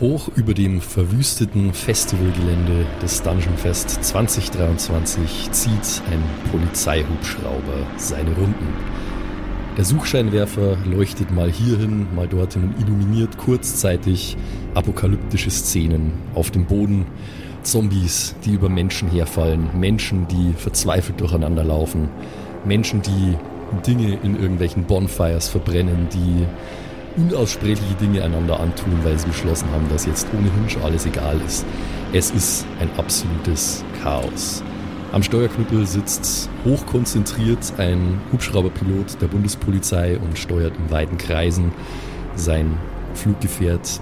Hoch über dem verwüsteten Festivalgelände des Dungeon Fest 2023 zieht ein Polizeihubschrauber seine Runden. Der Suchscheinwerfer leuchtet mal hierhin, mal dorthin und illuminiert kurzzeitig apokalyptische Szenen auf dem Boden. Zombies, die über Menschen herfallen, Menschen, die verzweifelt durcheinander laufen, Menschen, die Dinge in irgendwelchen Bonfires verbrennen, die unaussprechliche Dinge einander antun, weil sie beschlossen haben, dass jetzt ohnehin schon alles egal ist. Es ist ein absolutes Chaos. Am Steuerknüppel sitzt hochkonzentriert ein Hubschrauberpilot der Bundespolizei und steuert in weiten Kreisen sein Fluggefährt.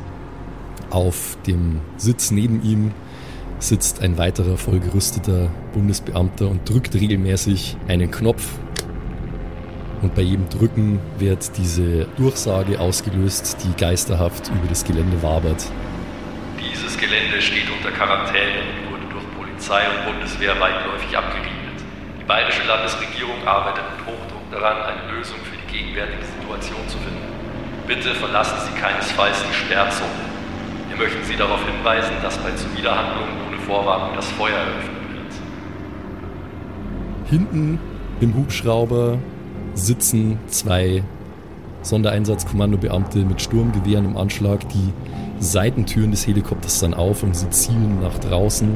Auf dem Sitz neben ihm sitzt ein weiterer vollgerüsteter Bundesbeamter und drückt regelmäßig einen Knopf, und bei jedem Drücken wird diese Durchsage ausgelöst, die geisterhaft über das Gelände wabert. Dieses Gelände steht unter Quarantäne und wurde durch Polizei und Bundeswehr weitläufig abgeriegelt. Die bayerische Landesregierung arbeitet mit Hochdruck daran, eine Lösung für die gegenwärtige Situation zu finden. Bitte verlassen Sie keinesfalls die Sperrzone. Wir möchten Sie darauf hinweisen, dass bei Zuwiderhandlungen ohne Vorwarnung das Feuer eröffnet wird. Hinten im Hubschrauber sitzen zwei Sondereinsatzkommandobeamte mit Sturmgewehren im Anschlag. Die Seitentüren des Helikopters dann auf und sie zielen nach draußen.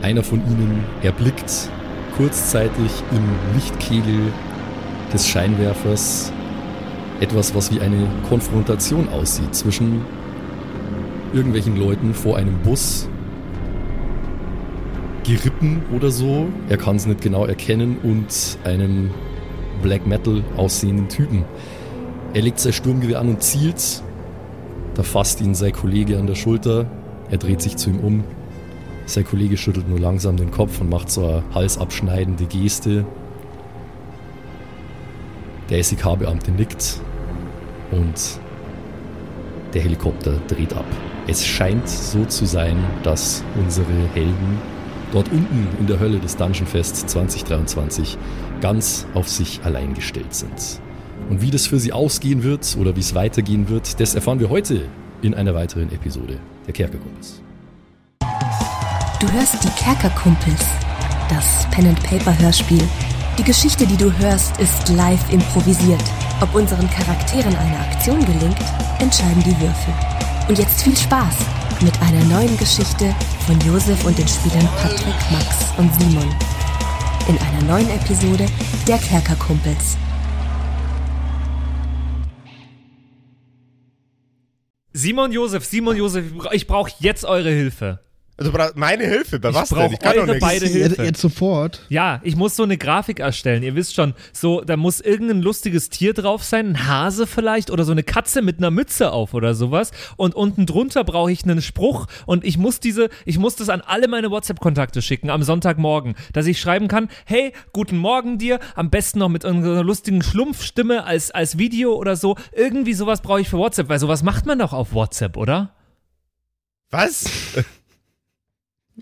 Einer von ihnen erblickt kurzzeitig im Lichtkegel des Scheinwerfers etwas, was wie eine Konfrontation aussieht zwischen irgendwelchen Leuten vor einem Bus Gerippen oder so. Er kann es nicht genau erkennen und einem Black Metal aussehenden Typen. Er legt sein Sturmgewehr an und zielt. Da fasst ihn sein Kollege an der Schulter. Er dreht sich zu ihm um. Sein Kollege schüttelt nur langsam den Kopf und macht so eine halsabschneidende Geste. Der SEK-Beamte nickt und der Helikopter dreht ab. Es scheint so zu sein, dass unsere Helden dort unten in der Hölle des Dungeon Fest 2023 ganz auf sich allein gestellt sind. Und wie das für sie ausgehen wird oder wie es weitergehen wird, das erfahren wir heute in einer weiteren Episode der Kerkerkumpels. Du hörst die Kerkerkumpels, das Pen and Paper Hörspiel. Die Geschichte, die du hörst, ist live improvisiert. Ob unseren Charakteren eine Aktion gelingt, entscheiden die Würfel. Und jetzt viel Spaß mit einer neuen Geschichte von Josef und den Spielern Patrick, Max und Simon. In einer neuen Episode der Kerkerkumpels. Simon Josef, Simon Josef, ich brauche jetzt eure Hilfe. Also meine Hilfe, bei Ich was brauch denn? Ich kann doch nichts. beide Jetzt, Hilfe. jetzt sofort. Ja, ich muss so eine Grafik erstellen. Ihr wisst schon, so da muss irgendein lustiges Tier drauf sein, ein Hase vielleicht oder so eine Katze mit einer Mütze auf oder sowas. Und unten drunter brauche ich einen Spruch und ich muss diese, ich muss das an alle meine WhatsApp-Kontakte schicken am Sonntagmorgen, dass ich schreiben kann: Hey, guten Morgen dir. Am besten noch mit einer lustigen Schlumpfstimme als als Video oder so. Irgendwie sowas brauche ich für WhatsApp, weil sowas macht man doch auf WhatsApp, oder? Was?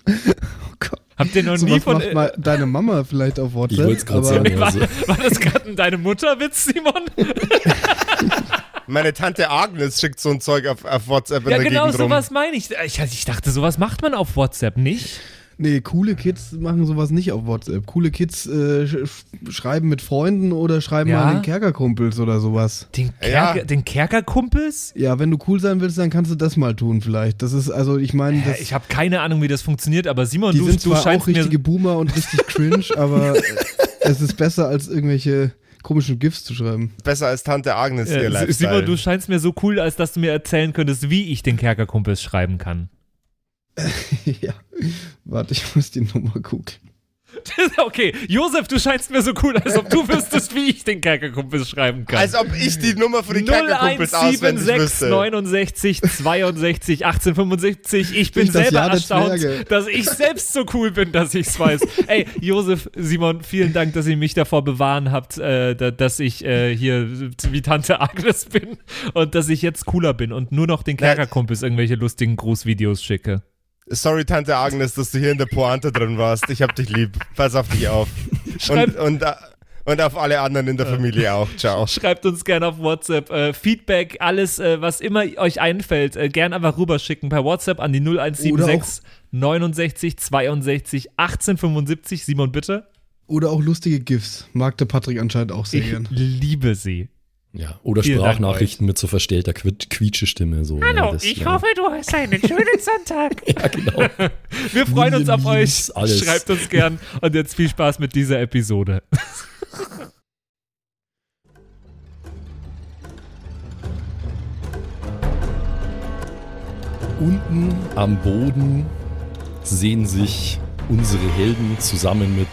Oh Gott. Habt ihr noch So nie was von macht mal deine Mama vielleicht auf WhatsApp. grad aber- sagen. war, Also- war das gerade deine Mutterwitz, Simon? Meine Tante Agnes schickt so ein Zeug auf, auf WhatsApp in Ja, der genau, Gegend rum. sowas meine ich. ich. Ich dachte, sowas macht man auf WhatsApp nicht. Nee, coole Kids machen sowas nicht auf WhatsApp. Coole Kids äh, sch schreiben mit Freunden oder schreiben Ja? mal den Kerkerkumpels oder sowas. Den, Ja. Kerker, den Kerkerkumpels? Ja, wenn du cool sein willst, dann kannst du das mal tun vielleicht. Das ist, also ich meine, das, Ich habe keine Ahnung, wie das funktioniert, aber Simon, die du, sind du zwar auch scheinst richtige mir... Boomer und richtig cringe, aber es ist besser als irgendwelche komischen GIFs zu schreiben. Besser als Tante Agnes, ihr Äh, Lifestyle. Simon, du scheinst mir so cool, als dass du mir erzählen könntest, wie ich den Kerkerkumpels schreiben kann. ja. Warte, ich muss die Nummer gucken. okay, Josef, du scheinst mir so cool, als ob du wüsstest, wie ich den Kerkerkumpels schreiben kann. Als ob ich die Nummer von den Kerkerkumpels auswendig 0176 wüsste. 69 62 1875. Ich bin das selber erstaunt, dass ich selbst so cool bin, dass ich es weiß. Ey, Josef, Simon, vielen Dank, dass ihr mich davor bewahren habt, äh, da, dass ich äh, hier wie Tante Agnes bin und dass ich jetzt cooler bin und nur noch den Kerkerkumpels irgendwelche lustigen Grußvideos schicke. Sorry, Tante Agnes, dass du hier in der Pointe drin warst. Ich hab dich lieb. Pass auf dich auf. Schreib- Und, und, äh, Und auf alle anderen in der Familie auch. Ciao. Schreibt uns gerne auf WhatsApp äh, Feedback, alles, äh, was immer euch einfällt, äh, gern einfach rüberschicken per WhatsApp an die 0176 69 62 1875. Simon, bitte. Oder auch lustige GIFs. Mag der Patrick anscheinend auch sehr Ich gern. liebe sie. Ja, oder Vielen Sprachnachrichten mit so verstellter Quiet- Quietschestimme. So, Hallo, ja, das, ich ja. hoffe, du hast einen schönen Sonntag. Ja, genau. Wir freuen uns auf euch. alles. Schreibt uns gern und jetzt viel Spaß mit dieser Episode. Unten am Boden sehen sich unsere Helden zusammen mit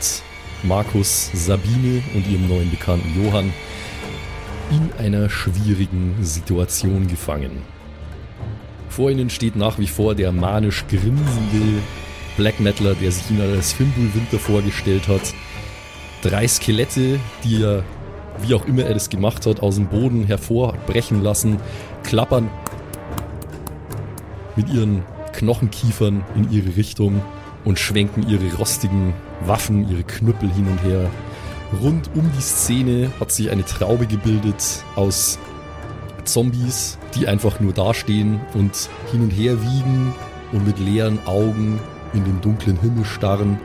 Markus, Sabine und ihrem neuen Bekannten Johann in einer schwierigen Situation gefangen. Vor ihnen steht nach wie vor der manisch grinsende Black Metaler, der sich ihnen als Fimbul Winter vorgestellt hat. Drei Skelette, die er, wie auch immer er das gemacht hat, aus dem Boden hervorbrechen lassen, klappern mit ihren Knochenkiefern in ihre Richtung und schwenken ihre rostigen Waffen, ihre Knüppel hin und her. Rund um die Szene hat sich eine Traube gebildet aus Zombies, die einfach nur dastehen und hin und her wiegen und mit leeren Augen in den dunklen Himmel starren.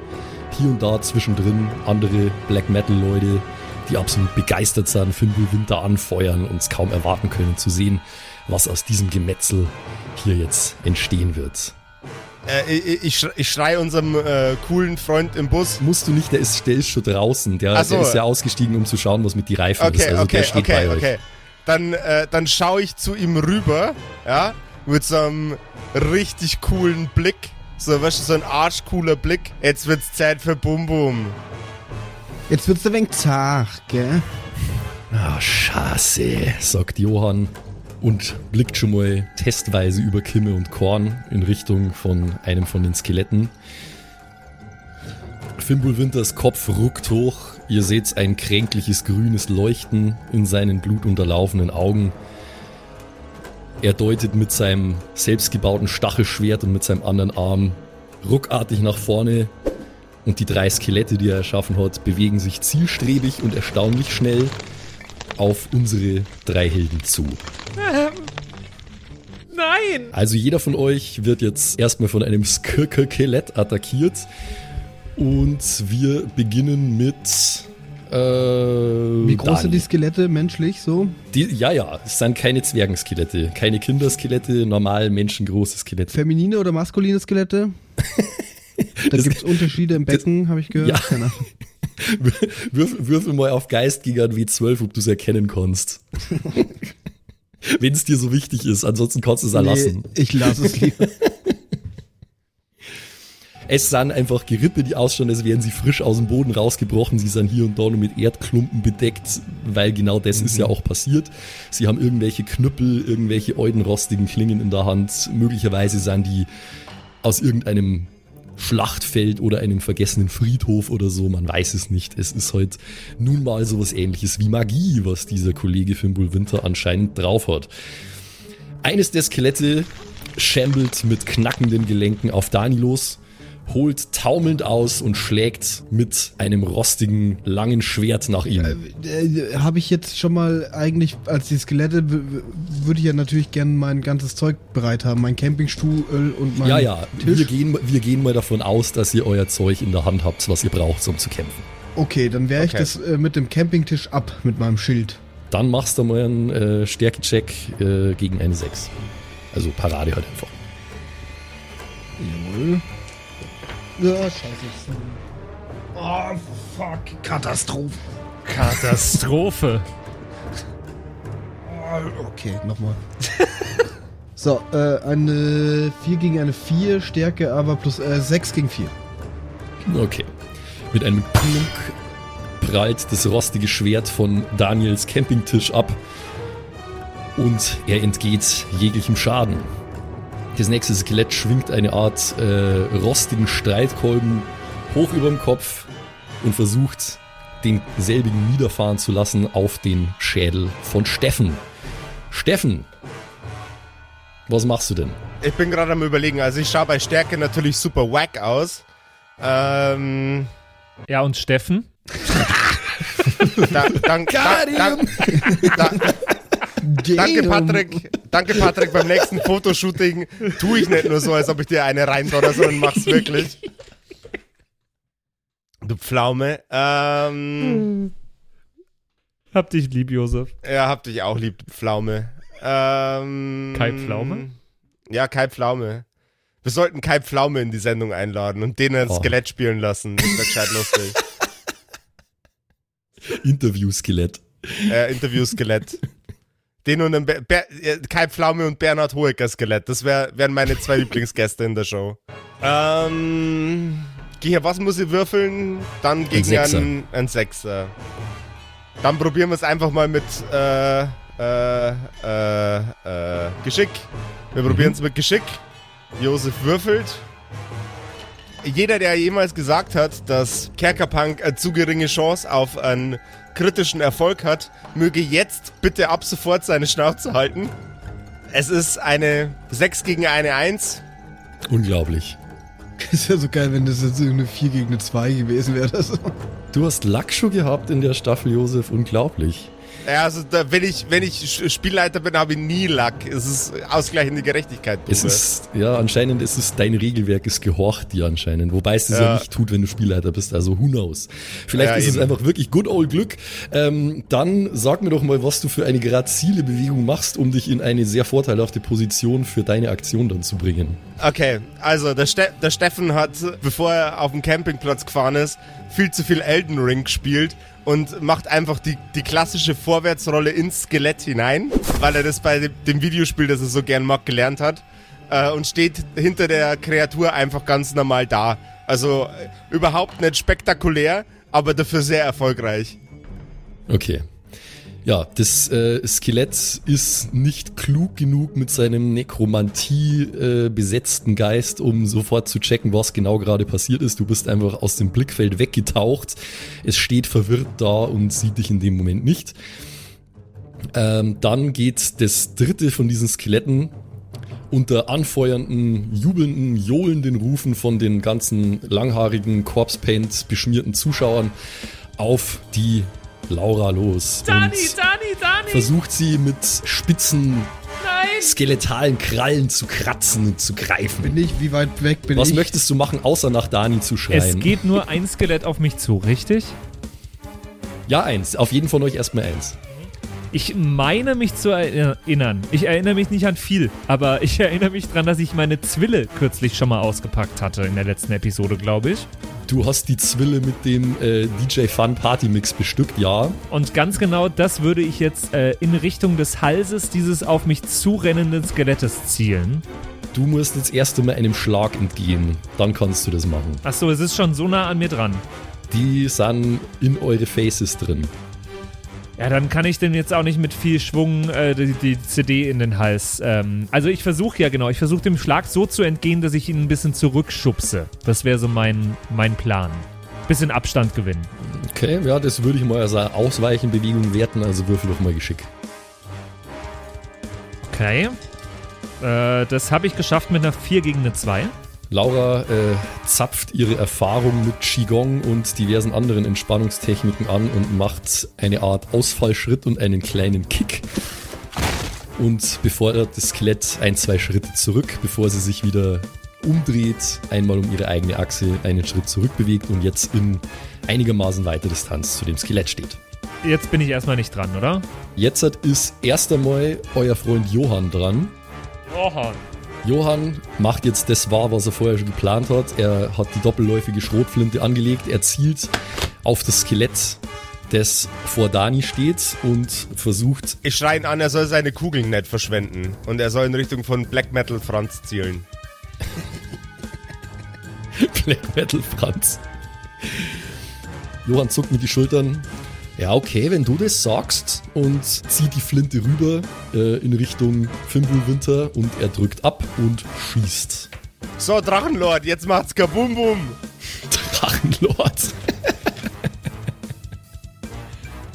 Hier und da zwischendrin andere Black Metal Leute, die absolut begeistert sind, Fimbul Winter anfeuern und es kaum erwarten können zu sehen, was aus diesem Gemetzel hier jetzt entstehen wird. Äh, ich, ich, schrei- ich schrei unserem äh, coolen Freund im Bus. Musst du nicht, der ist, der ist schon draußen. Der, so. der ist ja ausgestiegen, um zu schauen, was mit die Reifen ist. Okay, Also der okay, steht okay, bei euch. okay. Dann, äh, dann schaue ich zu ihm rüber, ja, mit so einem richtig coolen Blick. So, weißt du, so ein arschcooler Blick. Jetzt wird's Zeit für Bum Bum. Jetzt wird's ein wenig zart, gell? Ah, scheiße, sagt Johann und blickt schon mal testweise über Kimme und Korn in Richtung von einem von den Skeletten. Fimbul Winters Kopf ruckt hoch. Ihr seht ein kränkliches grünes Leuchten in seinen blutunterlaufenen Augen. Er deutet mit seinem selbstgebauten Stachelschwert und mit seinem anderen Arm ruckartig nach vorne und die drei Skelette, die er erschaffen hat, bewegen sich zielstrebig und erstaunlich schnell auf unsere drei Helden zu. Nein! Also jeder von euch wird jetzt erstmal von einem Skelett attackiert und wir beginnen mit äh, Wie groß sind die Skelette menschlich so? die? Ja, ja, es sind keine Zwergenskelette, keine Kinderskelette, normal menschengroße Skelette. Feminine oder maskuline Skelette? Da Das- gibt's Unterschiede im Becken, habe ich gehört. Ja. Würfel, würfel mal auf Geist gegen ein W12, ob du es erkennen kannst. Wenn es dir so wichtig ist, ansonsten kannst du es erlassen. Nee, ich lasse es lieber. Es sind einfach Gerippe, die ausschauen, als wären sie frisch aus dem Boden rausgebrochen. Sie sind hier und da nur mit Erdklumpen bedeckt, weil genau das ist ja auch passiert. Sie haben irgendwelche Knüppel, irgendwelche eudenrostigen Klingen in der Hand. Möglicherweise sind die aus irgendeinem Schlachtfeld oder einem vergessenen Friedhof oder so, man weiß es nicht. Es ist halt nun mal sowas ähnliches wie Magie, was dieser Kollege Fimbul Winter anscheinend drauf hat. Eines der Skelette schambelt mit knackenden Gelenken auf Dani los, holt taumelnd aus und schlägt mit einem rostigen, langen Schwert nach ihm. Äh, habe ich jetzt schon mal eigentlich, als die Skelette, würde ich ja natürlich gerne mein ganzes Zeug bereit haben. Mein Campingstuhl und mein Ja, ja, Tisch. wir gehen, wir gehen mal davon aus, dass ihr euer Zeug in der Hand habt, was ihr braucht, um zu kämpfen. Okay, dann wehre ich Okay. das äh, mit dem Campingtisch ab, mit meinem Schild. Dann machst du mal einen äh, Stärkecheck äh, gegen eine 6. Also Parade halt einfach. Jawohl. Ja, scheiße. Oh, fuck. Katastrophe. Katastrophe. Okay, nochmal. so, äh, eine 4 gegen eine 4, Stärke aber plus äh, 6 gegen 4. Okay. Mit einem Klunk prallt das rostige Schwert von Daniels Campingtisch ab und er entgeht jeglichem Schaden. Das nächste Skelett schwingt eine Art äh, rostigen Streitkolben hoch über dem Kopf und versucht, denselbigen niederfahren zu lassen auf den Schädel von Steffen. Steffen, was machst du denn? Ich bin gerade am überlegen, also ich schaue bei Stärke natürlich super wack aus. Ähm, Ja, und Steffen? Da, dank, da, dank, da, danke, Patrick. Danke, Patrick. Beim nächsten Fotoshooting tue ich nicht nur so, als ob ich dir eine reindonner, sondern mach's wirklich. Du Pflaume. Ähm, Hab dich lieb, Josef. ja, hab dich auch lieb, du Pflaume. Ähm, Kai Pflaume? Ja, Kai Pflaume. Wir sollten Kai Pflaume in die Sendung einladen und den ein Oh. Skelett spielen lassen. Das wäre gescheit lustig. Interview-Skelett. äh, Interview-Skelett. Den und ein Be äh, Kai Pflaume und Bernhard Hoeker Skelett. Das wär, wären meine zwei Lieblingsgäste in der Show. Ähm, hier, was muss ich würfeln? Dann gegen Sechser. einen, einen Sechser. Dann probieren wir es einfach mal mit äh, äh, äh, äh, Geschick. Wir probieren es mit Geschick. Josef würfelt. Jeder, der jemals gesagt hat, dass Kerkerpunk eine zu geringe Chance auf einen kritischen Erfolg hat, möge jetzt bitte ab sofort seine Schnauze halten. Es ist eine 6 gegen eine 1. Unglaublich. Ist ja so geil, wenn das jetzt eine 4 gegen eine 2 gewesen wäre. Das. Du hast Lackschuh gehabt in der Staffel, Josef. Unglaublich. Ja, also da, wenn ich wenn ich Spielleiter bin, habe ich nie Lack. Es ist ausgleichende Gerechtigkeit. Es ist, ja, anscheinend ist es, dein Regelwerk es gehorcht dir anscheinend. Wobei es das ja. Ja. nicht tut, wenn du Spielleiter bist. Also who knows. Vielleicht Ja, ist es eben. einfach wirklich good old Glück. Ähm, dann sag mir doch mal, was du für eine grazile Bewegung machst, um dich in eine sehr vorteilhafte Position für deine Aktion dann zu bringen. Okay, also der, Ste der Steffen hat, bevor er auf dem Campingplatz gefahren ist, viel zu viel Elden Ring gespielt und macht einfach die, die klassische Vorwärtsrolle ins Skelett hinein, weil er das bei dem, Videospiel, das er so gern mag, gelernt hat äh, und steht hinter der Kreatur einfach ganz normal da. Also äh, überhaupt nicht spektakulär, aber dafür sehr erfolgreich. Okay. Ja, das äh, Skelett ist nicht klug genug mit seinem Nekromantie äh, besetzten Geist, um sofort zu checken, was genau gerade passiert ist. Du bist einfach aus dem Blickfeld weggetaucht. Es steht verwirrt da und sieht dich in dem Moment nicht. Ähm, dann geht das dritte von diesen Skeletten unter anfeuernden, jubelnden, johlenden Rufen von den ganzen langhaarigen, Corpse-Paint beschmierten Zuschauern auf die Laura los. Dani, und Dani, Dani! versucht sie mit spitzen, Nein! skeletalen Krallen zu kratzen und zu greifen. Bin ich, wie weit weg bin Was ich? möchtest du machen, außer nach Dani zu Es schreien? geht nur ein Skelett auf mich zu, richtig? ja, eins. Auf jeden von euch erstmal eins. Ich meine mich zu erinnern. Ich erinnere mich nicht an viel, aber ich erinnere mich dran, dass ich meine Zwille kürzlich schon mal ausgepackt hatte in der letzten Episode, glaube ich. Du hast die Zwille mit dem äh, DJ Fun Party Mix bestückt, ja. Und ganz genau das würde ich jetzt äh, in Richtung des Halses dieses auf mich zurennenden Skelettes zielen. Du musst jetzt erst einmal einem Schlag entgehen. Dann kannst du das machen. Achso, es ist schon so nah an mir dran. Die sind in eure Faces drin. Ja, dann kann ich denn jetzt auch nicht mit viel Schwung äh, die, die CD in den Hals. Ähm, also ich versuche ja genau, ich versuche dem Schlag so zu entgehen, dass ich ihn ein bisschen zurückschubse. Das wäre so mein, mein Plan. Bisschen Abstand gewinnen. Okay, ja, das würde ich mal als Ausweichenbewegung werten, also würfel doch mal Geschick. Okay. Äh, das habe ich geschafft mit einer 4 gegen eine 2. Laura äh, zapft ihre Erfahrung mit Qigong und diversen anderen Entspannungstechniken an und macht eine Art Ausfallschritt und einen kleinen Kick. Und befordert das Skelett ein, zwei Schritte zurück, bevor sie sich wieder umdreht, einmal um ihre eigene Achse einen Schritt zurückbewegt und jetzt in einigermaßen weiter Distanz zu dem Skelett steht. Jetzt bin ich erstmal nicht dran, oder? Jetzt ist erst einmal euer Freund Johann dran. Johann. Johann macht jetzt das wahr, was er vorher schon geplant hat. Er hat die doppelläufige Schrotflinte angelegt. Er zielt auf das Skelett, das vor Dani steht und versucht, Ich schreie ihn an, er soll seine Kugeln nicht verschwenden. Und er soll in Richtung von Black Metal Franz zielen. Black Metal Franz. Johann zuckt mit die Schultern. Ja, okay, wenn du das sagst und zieht die Flinte rüber äh, in Richtung Fimbulwinter und er drückt ab und schießt. So, Drachenlord, jetzt macht's kabum bum. Drachenlord.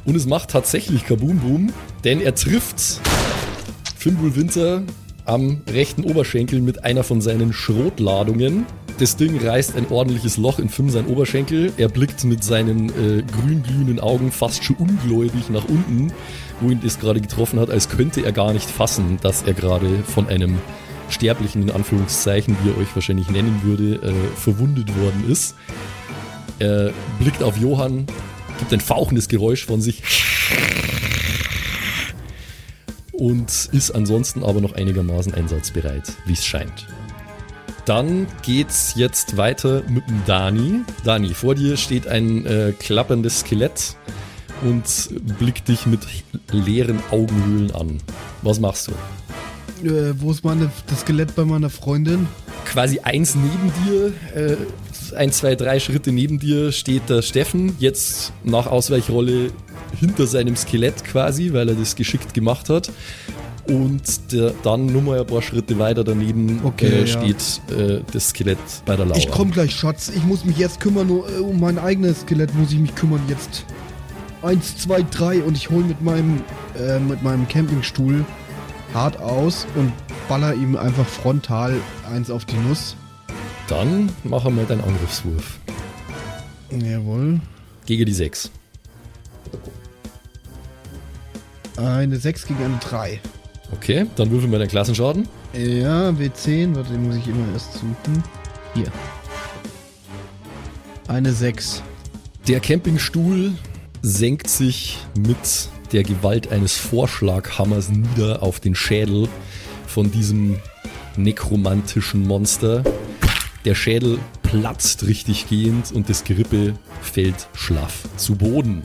Und es macht tatsächlich Kaboom Boom, denn er trifft Fimbul Winter am rechten Oberschenkel mit einer von seinen Schrotladungen. Das Ding reißt ein ordentliches Loch in Finn sein Oberschenkel. Er blickt mit seinen äh, grün-glühenden Augen fast schon ungläubig nach unten, wo ihn das gerade getroffen hat, als könnte er gar nicht fassen, dass er gerade von einem Sterblichen, in Anführungszeichen, wie er euch wahrscheinlich nennen würde, äh, verwundet worden ist. Er blickt auf Johann, gibt ein fauchendes Geräusch von sich und ist ansonsten aber noch einigermaßen einsatzbereit, wie es scheint. Dann geht's jetzt weiter mit dem Dani. Dani, vor dir steht ein äh, klapperndes Skelett und blickt dich mit leeren Augenhöhlen an. Was machst du? Äh, wo ist meine, das Skelett bei meiner Freundin? Quasi eins neben dir, äh, ein, zwei, drei Schritte neben dir steht der Steffen, jetzt nach Ausweichrolle hinter seinem Skelett quasi, weil er das geschickt gemacht hat. Und der, dann nur mal ein paar Schritte weiter daneben Okay, äh, ja. steht äh, das Skelett bei der Laura. Ich komm gleich, Schatz. Ich muss mich jetzt kümmern, nur, äh, um mein eigenes Skelett muss ich mich kümmern jetzt. Eins, zwei, drei und ich hol mit meinem, äh, mit meinem Campingstuhl hart aus und baller ihm einfach frontal eins auf die Nuss. Dann machen wir deinen Angriffswurf. Jawohl. Gegen die 6. Eine 6 gegen eine 3. Okay, dann würfeln wir deinen Klassenschaden. Ja, W10, warte, den muss ich immer erst suchen. Hier. Eine 6. Der Campingstuhl senkt sich mit der Gewalt eines Vorschlaghammers nieder auf den Schädel von diesem nekromantischen Monster. Der Schädel platzt richtig gehend und das Gerippe fällt schlaff zu Boden.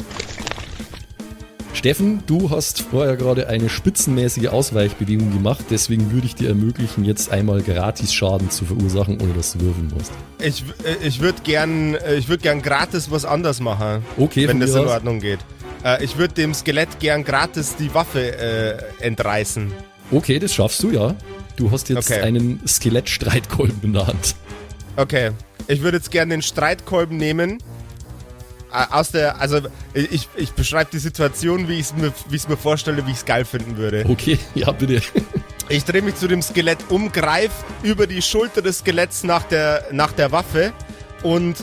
Steffen, du hast vorher gerade eine spitzenmäßige Ausweichbewegung gemacht, deswegen würde ich dir ermöglichen, jetzt einmal gratis Schaden zu verursachen, ohne dass du würfeln musst. Ich, äh, ich würde gern, äh, ich würd gern gratis was anders machen. Okay, wenn das in. Ordnung geht. Äh, ich würde dem Skelett gern gratis die Waffe äh, entreißen. Okay, das schaffst du, ja. Du hast jetzt Okay. einen Skelettstreitkolben in der Hand. Okay. Ich würde jetzt gern den Streitkolben nehmen. Äh, Aus der, also ich, ich beschreibe die Situation, wie ich es mir, wie mir vorstelle, wie ich es geil finden würde. Okay, ja, bitte. Ich drehe mich zu dem Skelett um, greif über die Schulter des Skeletts nach der, nach der Waffe und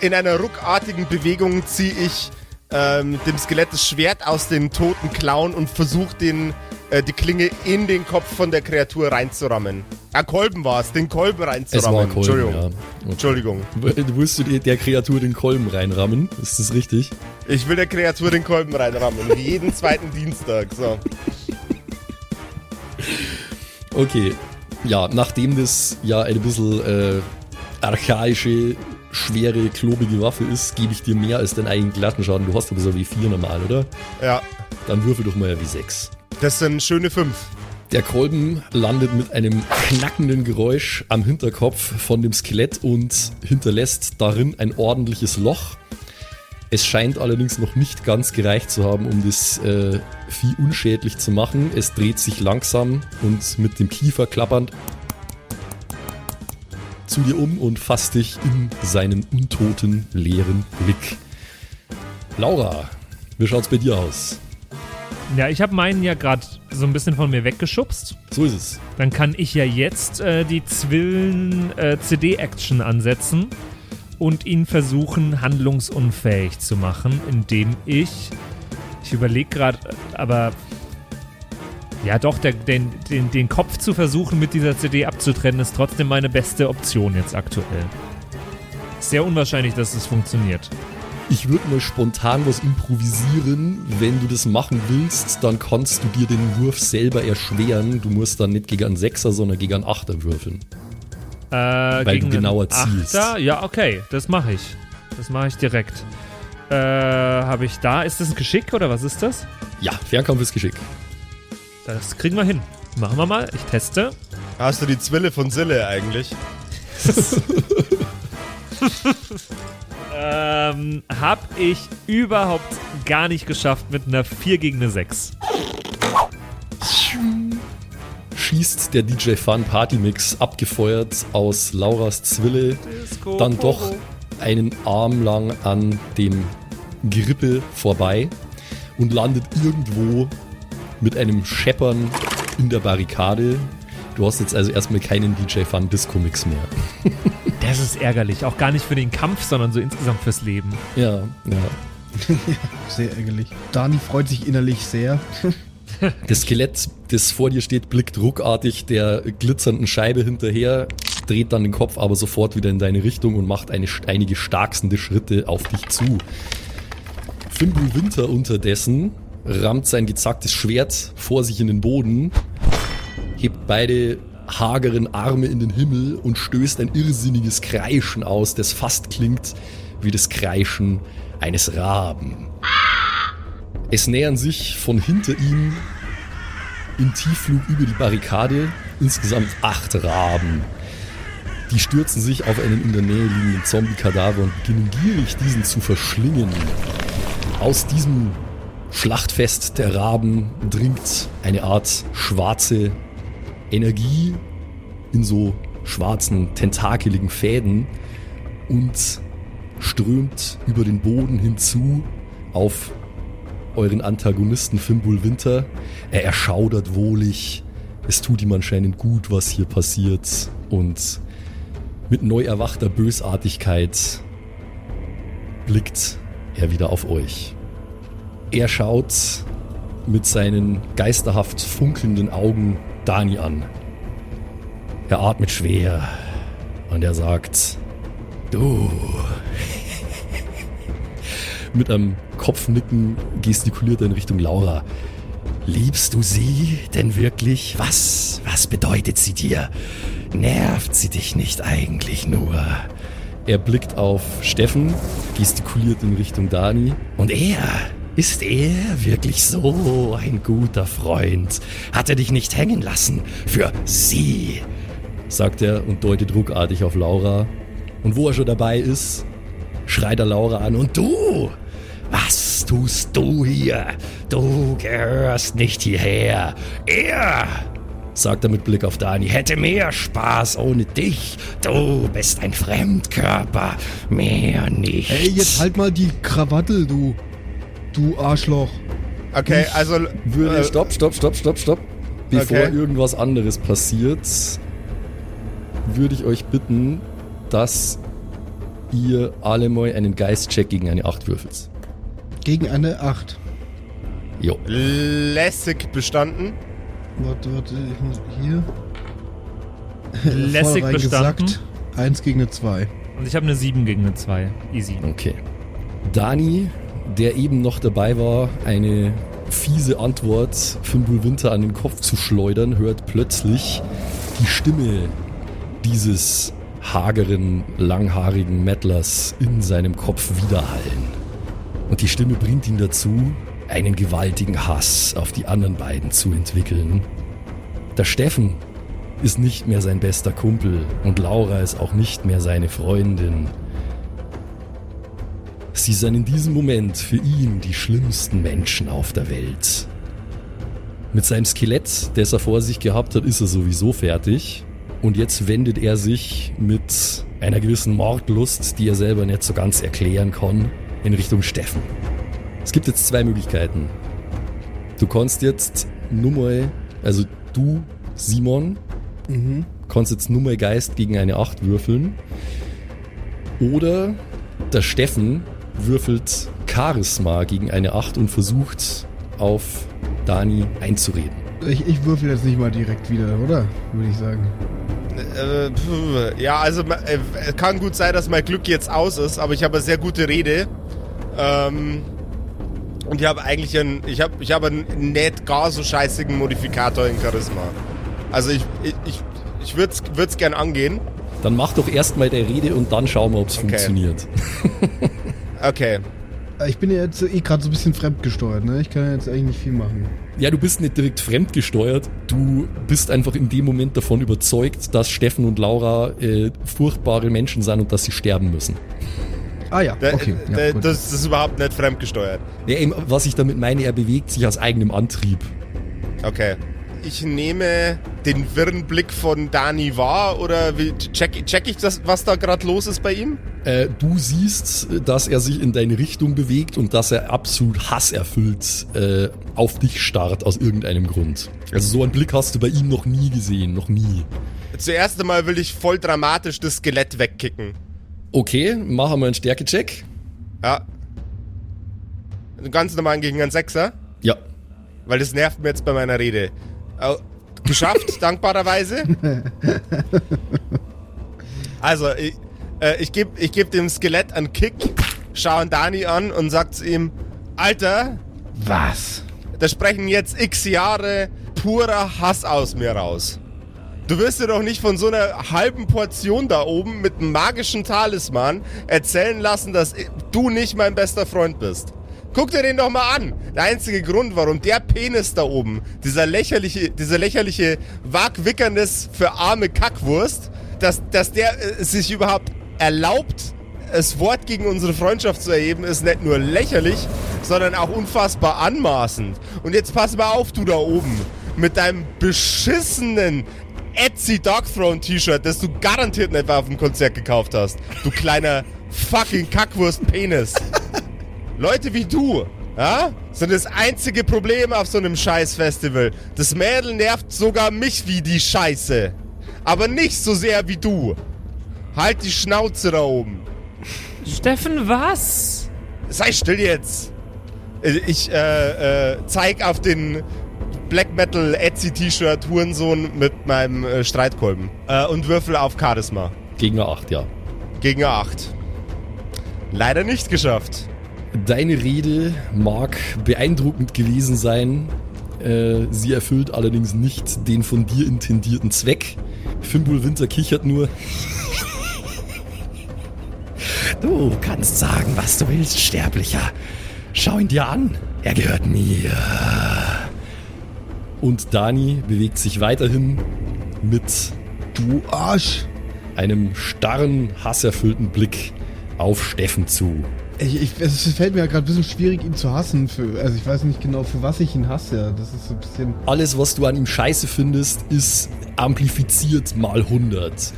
in einer ruckartigen Bewegung ziehe ich ähm, dem Skelett das Schwert aus den toten Klauen und versuche den äh, die Klinge in den Kopf von der Kreatur reinzurammen. Ah, Kolben war es, den Kolben Es war reinzurammen. ein Kolben, Entschuldigung. ja. Entschuldigung. Du willst du der Kreatur den Kolben reinrammen? Ist das richtig? Ich will der Kreatur den Kolben reinrammen. Wie jeden zweiten Dienstag. So. Okay. Ja, nachdem das ja eine bisschen äh, archaische, schwere, klobige Waffe ist, gebe ich dir mehr als deinen eigenen Glattenschaden. Du hast aber so W4 normal, oder? Ja. Dann würfel doch mal ein W6. Das sind schöne fünf. Der Kolben landet mit einem knackenden Geräusch am Hinterkopf von dem Skelett und hinterlässt darin ein ordentliches Loch. Es scheint allerdings noch nicht ganz gereicht zu haben, um das äh, Vieh unschädlich zu machen. Es dreht sich langsam und mit dem Kiefer klappernd zu dir um und fasst dich in seinen untoten, leeren Blick. Laura, wie schaut's bei dir aus? Ja, ich habe meinen ja gerade so ein bisschen von mir weggeschubst. So ist es. Dann kann ich ja jetzt äh, die Zwillen äh, CD-Action ansetzen und ihn versuchen, handlungsunfähig zu machen, indem ich. Ich überlege gerade, aber. Ja, doch, der, den, den, den Kopf zu versuchen, mit dieser CD abzutrennen, ist trotzdem meine beste Option jetzt aktuell. Sehr unwahrscheinlich, dass es funktioniert. Ich würde mal spontan was improvisieren. Wenn du das machen willst, dann kannst du dir den Wurf selber erschweren. Du musst dann nicht gegen einen Sechser, sondern gegen einen Achter würfeln. Äh, Weil du genauer einen zielst. Achter? Ja, okay, das mache ich. Das mache ich direkt. Äh, habe ich da, ist das ein Geschick oder was ist das? Ja, Fernkampf ist Geschick. Das kriegen wir hin. Machen wir mal. Ich teste. Hast du die Zwille von Sille eigentlich? Ähm, hab ich überhaupt gar nicht geschafft mit einer 4 gegen eine 6. Schießt der DJ Fun Party Mix abgefeuert aus Lauras Zwille dann doch einen Arm lang an dem Gerippe vorbei und landet irgendwo mit einem Scheppern in der Barrikade. Du hast jetzt also erstmal keinen DJ Fun Disco Mix mehr. Das ist ärgerlich. Auch gar nicht für den Kampf, sondern so insgesamt fürs Leben. Ja, ja. Sehr ärgerlich. Dani freut sich innerlich sehr. Das Skelett, das vor dir steht, blickt ruckartig der glitzernden Scheibe hinterher, dreht dann den Kopf aber sofort wieder in deine Richtung und macht eine, einige starksende Schritte auf dich zu. Fimbul Winter unterdessen rammt sein gezacktes Schwert vor sich in den Boden, hebt beide hageren Arme in den Himmel und stößt ein irrsinniges Kreischen aus, das fast klingt wie das Kreischen eines Raben. Es nähern sich von hinter ihm im Tiefflug über die Barrikade insgesamt acht Raben. Die stürzen sich auf einen in der Nähe liegenden Zombie-Kadaver und beginnen gierig diesen zu verschlingen. Aus diesem Schlachtfest der Raben dringt eine Art schwarze Energie in so schwarzen, tentakeligen Fäden und strömt über den Boden hinzu auf euren Antagonisten Fimbul Winter. Er erschaudert wohlig. Es tut ihm anscheinend gut, was hier passiert. Und mit neu erwachter Bösartigkeit blickt er wieder auf euch. Er schaut mit seinen geisterhaft funkelnden Augen Dani an. Er atmet schwer und er sagt, du. Mit einem Kopfnicken gestikuliert er in Richtung Laura. Liebst du sie denn wirklich? Was? Was bedeutet sie dir? Nervt sie dich nicht eigentlich nur? Er blickt auf Steffen, gestikuliert in Richtung Dani. Und er? Ist er wirklich so ein guter Freund? Hat er dich nicht hängen lassen? Für sie? sagt er und deutet ruckartig auf Laura. Und wo er schon dabei ist, schreit er Laura an. Und du? Was tust du hier? Du gehörst nicht hierher. Er, sagt er mit Blick auf Dani, hätte mehr Spaß ohne dich. Du bist ein Fremdkörper. Mehr nicht. Ey, jetzt halt mal die Krawattel, du. Du Arschloch. Okay, also. Würde, äh, stopp, stopp, stopp, stopp, stopp. Bevor Okay. irgendwas anderes passiert, würde ich euch bitten, dass ihr alle mal einen Geistcheck gegen eine 8 würfelt. Gegen eine 8. Jo. lässig bestanden. Warte, warte, ich muss hier. Lässig bestanden. Gesagt, 1 gegen eine 2. Und ich habe eine 7 gegen eine 2. Easy. Okay. Dani, der eben noch dabei war, eine fiese Antwort Fimbul Winter an den Kopf zu schleudern, hört plötzlich die Stimme dieses hageren, langhaarigen Mettlers in seinem Kopf widerhallen. Und die Stimme bringt ihn dazu, einen gewaltigen Hass auf die anderen beiden zu entwickeln. Der Steffen ist nicht mehr sein bester Kumpel und Laura ist auch nicht mehr seine Freundin. Sie sind in diesem Moment für ihn die schlimmsten Menschen auf der Welt. Mit seinem Skelett, das er vor sich gehabt hat, ist er sowieso fertig. Und jetzt wendet er sich mit einer gewissen Mordlust, die er selber nicht so ganz erklären kann, in Richtung Steffen. Es gibt jetzt zwei Möglichkeiten. Du kannst jetzt nur mal, also du, Simon, kannst jetzt nur mal Geist gegen eine 8 würfeln. Oder der Steffen würfelt Charisma gegen eine 8 und versucht auf Dani einzureden. Ich, ich würfel jetzt nicht mal direkt wieder, oder? Würde ich sagen. Äh, ja, also äh, es kann gut sein, dass mein Glück jetzt aus ist, aber ich habe eine sehr gute Rede. Ähm, und ich habe eigentlich einen, ich habe ich habe einen nicht gar so scheißigen Modifikator in Charisma. Also ich, ich, ich, ich würde es gern angehen. Dann mach doch erstmal der Rede und dann schauen wir, ob es Okay. funktioniert. Okay. Äh, Ich bin ja jetzt eh gerade so ein bisschen fremdgesteuert, ne? Ich kann ja jetzt eigentlich nicht viel machen. Ja, du bist nicht direkt fremdgesteuert. Du bist einfach in dem Moment davon überzeugt, dass Steffen und Laura äh, furchtbare Menschen sind und dass sie sterben müssen. Ah ja, Da, okay. da, Ja, das ist überhaupt nicht fremdgesteuert. Ja, eben, was ich damit meine, er bewegt sich aus eigenem Antrieb. Okay. Ich nehme den wirren Blick von Dani wahr oder check, check ich das, was da gerade los ist bei ihm? Äh, du siehst, dass er sich in deine Richtung bewegt und dass er absolut hasserfüllt äh, auf dich starrt aus irgendeinem Grund. Also so einen Blick hast du bei ihm noch nie gesehen, noch nie. Zuerst einmal will ich voll dramatisch das Skelett wegkicken. Okay, machen wir einen Stärkecheck. Ja. Einen Ganz normalen gegen einen Sechser, Ja. weil das nervt mir jetzt bei meiner Rede. Geschafft, dankbarerweise. Also, ich, äh, ich gebe ich geb dem Skelett einen Kick, schaue Dani an und sag zu ihm, Alter, Was? da sprechen jetzt x Jahre purer Hass aus mir raus. Du wirst dir doch nicht von so einer halben Portion da oben mit einem magischen Talisman erzählen lassen, dass du nicht mein bester Freund bist. Guck dir den doch mal an. Der einzige Grund, warum der Penis da oben, dieser lächerliche, dieser lächerliche Wagwickernis für arme Kackwurst, dass, dass der äh, sich überhaupt erlaubt, das Wort gegen unsere Freundschaft zu erheben, ist nicht nur lächerlich, sondern auch unfassbar anmaßend. Und jetzt pass mal auf, du da oben, mit deinem beschissenen Etsy Dog Throne T-Shirt, das du garantiert nicht auf dem Konzert gekauft hast. Du kleiner fucking Kackwurst-Penis. Leute wie du, ja, sind das einzige Problem auf so einem Scheiß-Festival. Das Mädel nervt sogar mich wie die Scheiße. Aber nicht so sehr wie du. Halt die Schnauze da oben. Steffen, was? Sei still jetzt. Äh, Ich äh, äh, zeig auf den Black Metal Etsy T-Shirt Hurensohn mit meinem äh, Streitkolben äh, und würfel auf Charisma. Gegner 8, ja. Gegen 8. Leider nicht geschafft. Deine Rede mag beeindruckend gewesen sein. Äh, sie erfüllt allerdings nicht den von dir intendierten Zweck. Fimbul Winter kichert nur. Du kannst sagen, was du willst, Sterblicher. Schau ihn dir an. Er gehört mir. Und Dani bewegt sich weiterhin mit Du Arsch! einem starren, hasserfüllten Blick auf Steffen zu. Ich, ich, es fällt mir ja gerade ein bisschen schwierig, ihn zu hassen. Für, also ich weiß nicht genau, für was ich ihn hasse. Das ist so ein bisschen... Alles, was du an ihm scheiße findest, ist amplifiziert mal 100.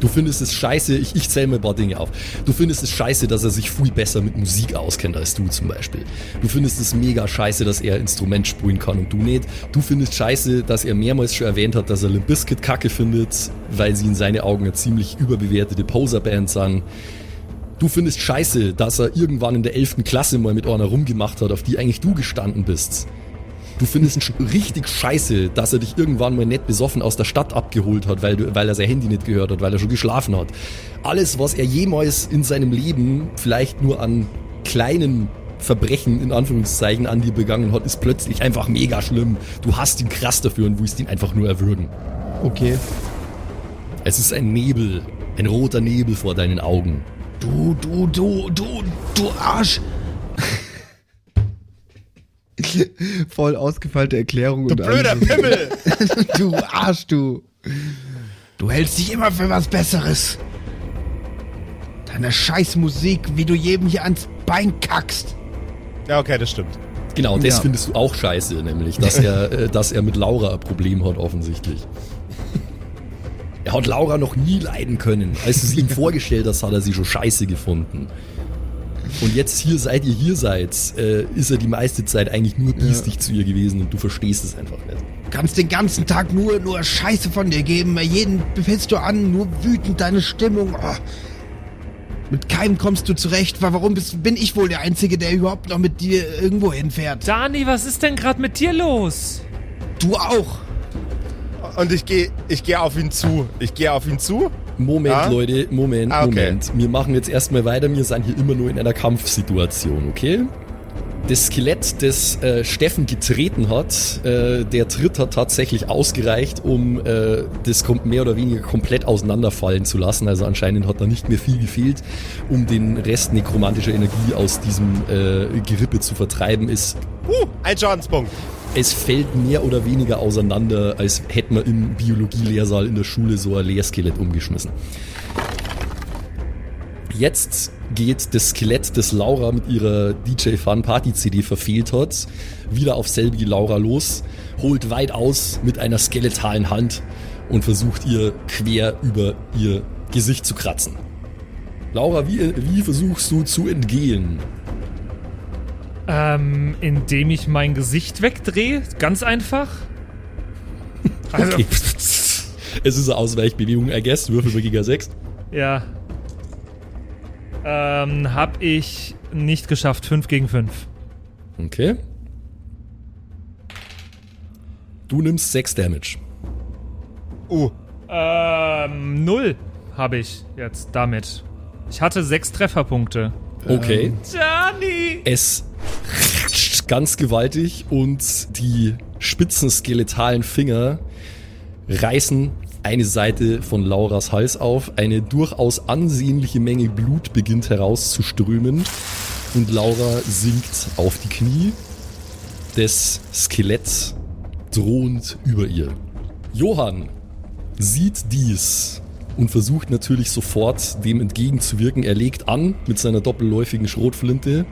Du findest es scheiße, ich, ich zähle mir ein paar Dinge auf. Du findest es scheiße, dass er sich viel besser mit Musik auskennt als du zum Beispiel. Du findest es mega scheiße, dass er Instrument spielen kann und du nicht. Du findest scheiße, dass er mehrmals schon erwähnt hat, dass er Limp Bizkit kacke findet, weil sie in seine Augen eine ziemlich überbewertete Poser-Band sind. Du findest scheiße, dass er irgendwann in der 11. Klasse mal mit einer rumgemacht hat, auf die eigentlich du gestanden bist. Du findest es richtig scheiße, dass er dich irgendwann mal nicht besoffen aus der Stadt abgeholt hat, weil, du, weil er sein Handy nicht gehört hat, weil er schon geschlafen hat. Alles, was er jemals in seinem Leben vielleicht nur an kleinen Verbrechen in Anführungszeichen an dir begangen hat, ist plötzlich einfach mega schlimm. Du hast ihn krass dafür und willst ihn einfach nur erwürgen. Okay. Es ist ein Nebel, ein roter Nebel vor deinen Augen. Du, du, du, du, du Arsch! Voll ausgefeilte Erklärung Du und blöder alles. Pimmel! Du Arsch, du! Du hältst dich immer für was Besseres. Deine Scheißmusik, wie du jedem hier ans Bein kackst. Ja, okay, das stimmt. Genau, das Ja. findest du auch scheiße, nämlich, dass er, äh, dass er mit Laura ein Problem hat, offensichtlich. Er hat Laura noch nie leiden können. Als du sie ihm vorgestellt hast, hat er sie schon scheiße gefunden. Und jetzt hier, seit ihr hier seid, äh, ist er die meiste Zeit eigentlich nur biestig zu ihr gewesen und du verstehst es einfach nicht. Du kannst den ganzen Tag nur, nur Scheiße von dir geben. Jeden befällst du an, nur wütend deine Stimmung. Oh. Mit keinem kommst du zurecht. Wa- Warum bist, bin ich wohl der Einzige, der überhaupt noch mit dir irgendwo hinfährt? Dani, was ist denn gerade mit dir los? Du auch. Und ich gehe ich geh auf ihn zu. Ich gehe auf ihn zu. Moment, Ah? Leute, Moment, Ah, okay. Moment. Wir machen jetzt erstmal weiter. Wir sind hier immer nur in einer Kampfsituation, okay? Das Skelett, das äh, Steffen getreten hat, äh, der Tritt hat tatsächlich ausgereicht, um äh, das mehr oder weniger komplett auseinanderfallen zu lassen. Also anscheinend hat da nicht mehr viel gefehlt, um den Rest nekromantischer Energie aus diesem äh, Gerippe zu vertreiben. Es, Uh, ein Schadenspunkt. Es fällt mehr oder weniger auseinander, als hätte man im Biologielehrsaal in der Schule so ein Leerskelett umgeschmissen. Jetzt geht das Skelett, das Laura mit ihrer DJ Fun Party CD verfehlt hat, wieder auf selbige Laura los, holt weit aus mit einer skeletalen Hand und versucht ihr quer über ihr Gesicht zu kratzen. Laura, wie, wie versuchst du zu entgehen? Ähm, indem ich mein Gesicht wegdrehe. Ganz einfach. Also, Okay. es ist eine Ausweichbewegung, I guess. Würfel bei Giga 6. ja. Ähm, hab ich nicht geschafft. 5 gegen 5. Okay. Du nimmst 6 Damage. Uh, Ähm, 0 habe ich jetzt damit. Ich hatte 6 Trefferpunkte. Okay. Johnny! Es ganz gewaltig und die spitzen skeletalen Finger reißen eine Seite von Lauras Hals auf. Eine durchaus ansehnliche Menge Blut beginnt herauszuströmen und Laura sinkt auf die Knie. Das Skelett drohend über ihr. Johann sieht dies und versucht natürlich sofort dem entgegenzuwirken. Er legt an mit seiner doppelläufigen Schrotflinte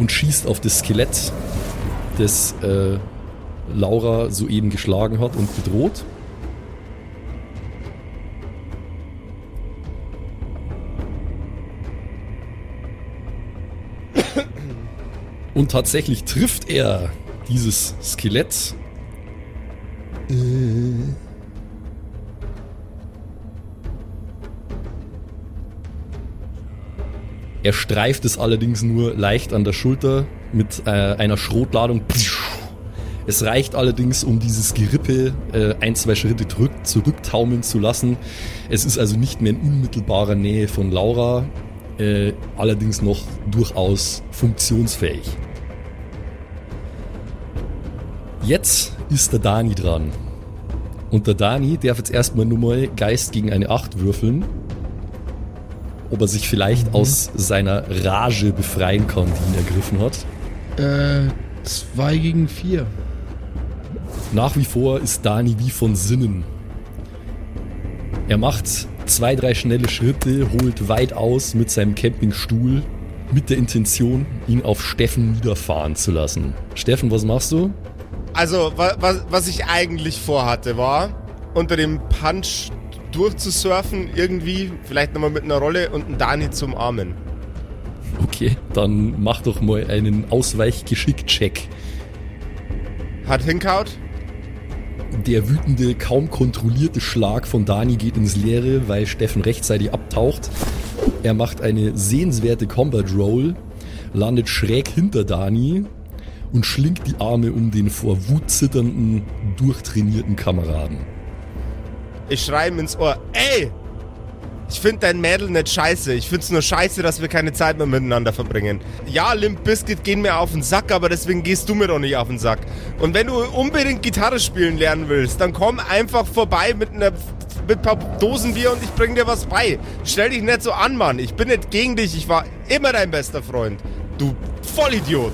und schießt auf das Skelett, das äh, Laura soeben geschlagen hat und bedroht. Und tatsächlich trifft er dieses Skelett. Äh. Er streift es allerdings nur leicht an der Schulter mit äh, einer Schrotladung. Es reicht allerdings, um dieses Gerippe äh, ein, zwei Schritte zurück, zurücktaumeln zu lassen. Es ist also nicht mehr in unmittelbarer Nähe von Laura, äh, allerdings noch durchaus funktionsfähig. Jetzt ist der Dani dran. Und der Dani darf jetzt erstmal nur mal Geist gegen eine 8 würfeln. Ob er sich vielleicht aus seiner Rage befreien kann, die ihn ergriffen hat. Äh, 2 gegen 4. Nach wie vor ist Dani wie von Sinnen. Er macht zwei, drei schnelle Schritte, holt weit aus mit seinem Campingstuhl mit der Intention, ihn auf Steffen niederfahren zu lassen. Steffen, was machst du? also, wa, wa, was ich eigentlich vorhatte, war, unter dem Punch durchzusurfen, irgendwie, vielleicht nochmal mit einer Rolle und einen Dani zum Armen. Okay, dann mach doch mal einen Ausweichgeschick-Check. Hat hinkaut? Der wütende, kaum kontrollierte Schlag von Dani geht ins Leere, weil Steffen rechtzeitig abtaucht. Er macht eine sehenswerte Combat Roll, landet schräg hinter Dani und schlingt die Arme um den vor Wut zitternden, durchtrainierten Kameraden. Ich schreie ihm ins Ohr, ey! Ich finde dein Mädel nicht scheiße. Ich find's nur scheiße, dass wir keine Zeit mehr miteinander verbringen. Ja, Limp Bizkit gehen mir auf den Sack, aber deswegen gehst du mir doch nicht auf den Sack. Und wenn du unbedingt Gitarre spielen lernen willst, dann komm einfach vorbei mit einer mit ein paar Dosen Bier und ich bring dir was bei. Stell dich nicht so an, Mann. Ich bin nicht gegen dich. Ich war immer dein bester Freund. Du Vollidiot.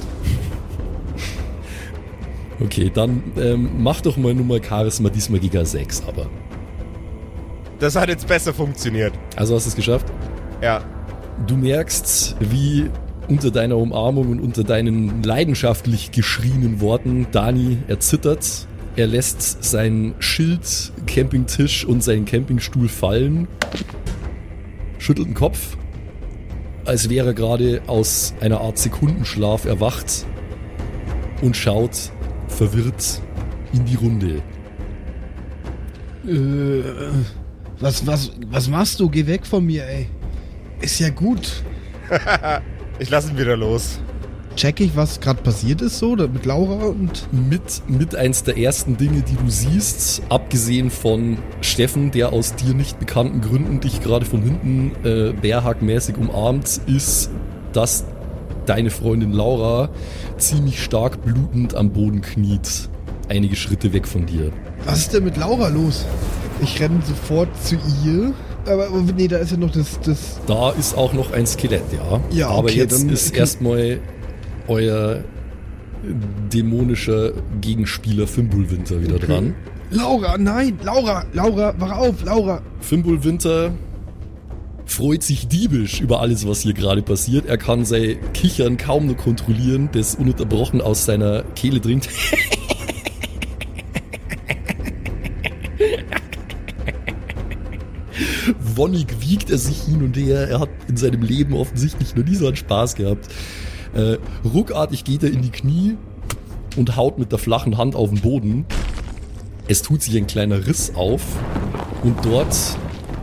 Okay, dann ähm, mach doch mal Nummer Charisma diesmal Giga 6, aber. Das hat jetzt besser funktioniert. Also hast du es geschafft? Ja. Du merkst, wie unter deiner Umarmung und unter deinen leidenschaftlich geschrienen Worten Dani erzittert. Er lässt seinen Schild, Campingtisch und seinen Campingstuhl fallen, schüttelt den Kopf, als wäre er gerade aus einer Art Sekundenschlaf erwacht und schaut verwirrt in die Runde. Äh, was, was, was machst du? Geh weg von mir, ey. Ist ja gut. Ich lass ihn wieder los. Check ich, was gerade passiert ist, so, da- mit Laura und. mit, mit eins der ersten Dinge, die du siehst, abgesehen von Steffen, der aus dir nicht bekannten Gründen dich gerade von hinten äh, bärhackmäßig umarmt, ist, dass deine Freundin Laura ziemlich stark blutend am Boden kniet. Einige Schritte weg von dir. Was ist denn mit Laura los? Ich renne sofort zu ihr. Aber, nee, da ist ja noch das. das Da ist auch noch ein Skelett, ja. Ja, Aber okay, jetzt dann- ist erstmal euer dämonischer Gegenspieler Fimbulwinter wieder dran. Laura, nein! Laura! Laura, wach auf! Laura! Fimbulwinter freut sich diebisch über alles, was hier gerade passiert. Er kann sein Kichern kaum noch kontrollieren, das ununterbrochen aus seiner Kehle dringt. wonnig wiegt er sich hin und her. Er hat in seinem Leben offensichtlich noch nie so einen Spaß gehabt. Äh, ruckartig geht er in die Knie und haut mit der flachen Hand auf den Boden. Es tut sich ein kleiner Riss auf und dort,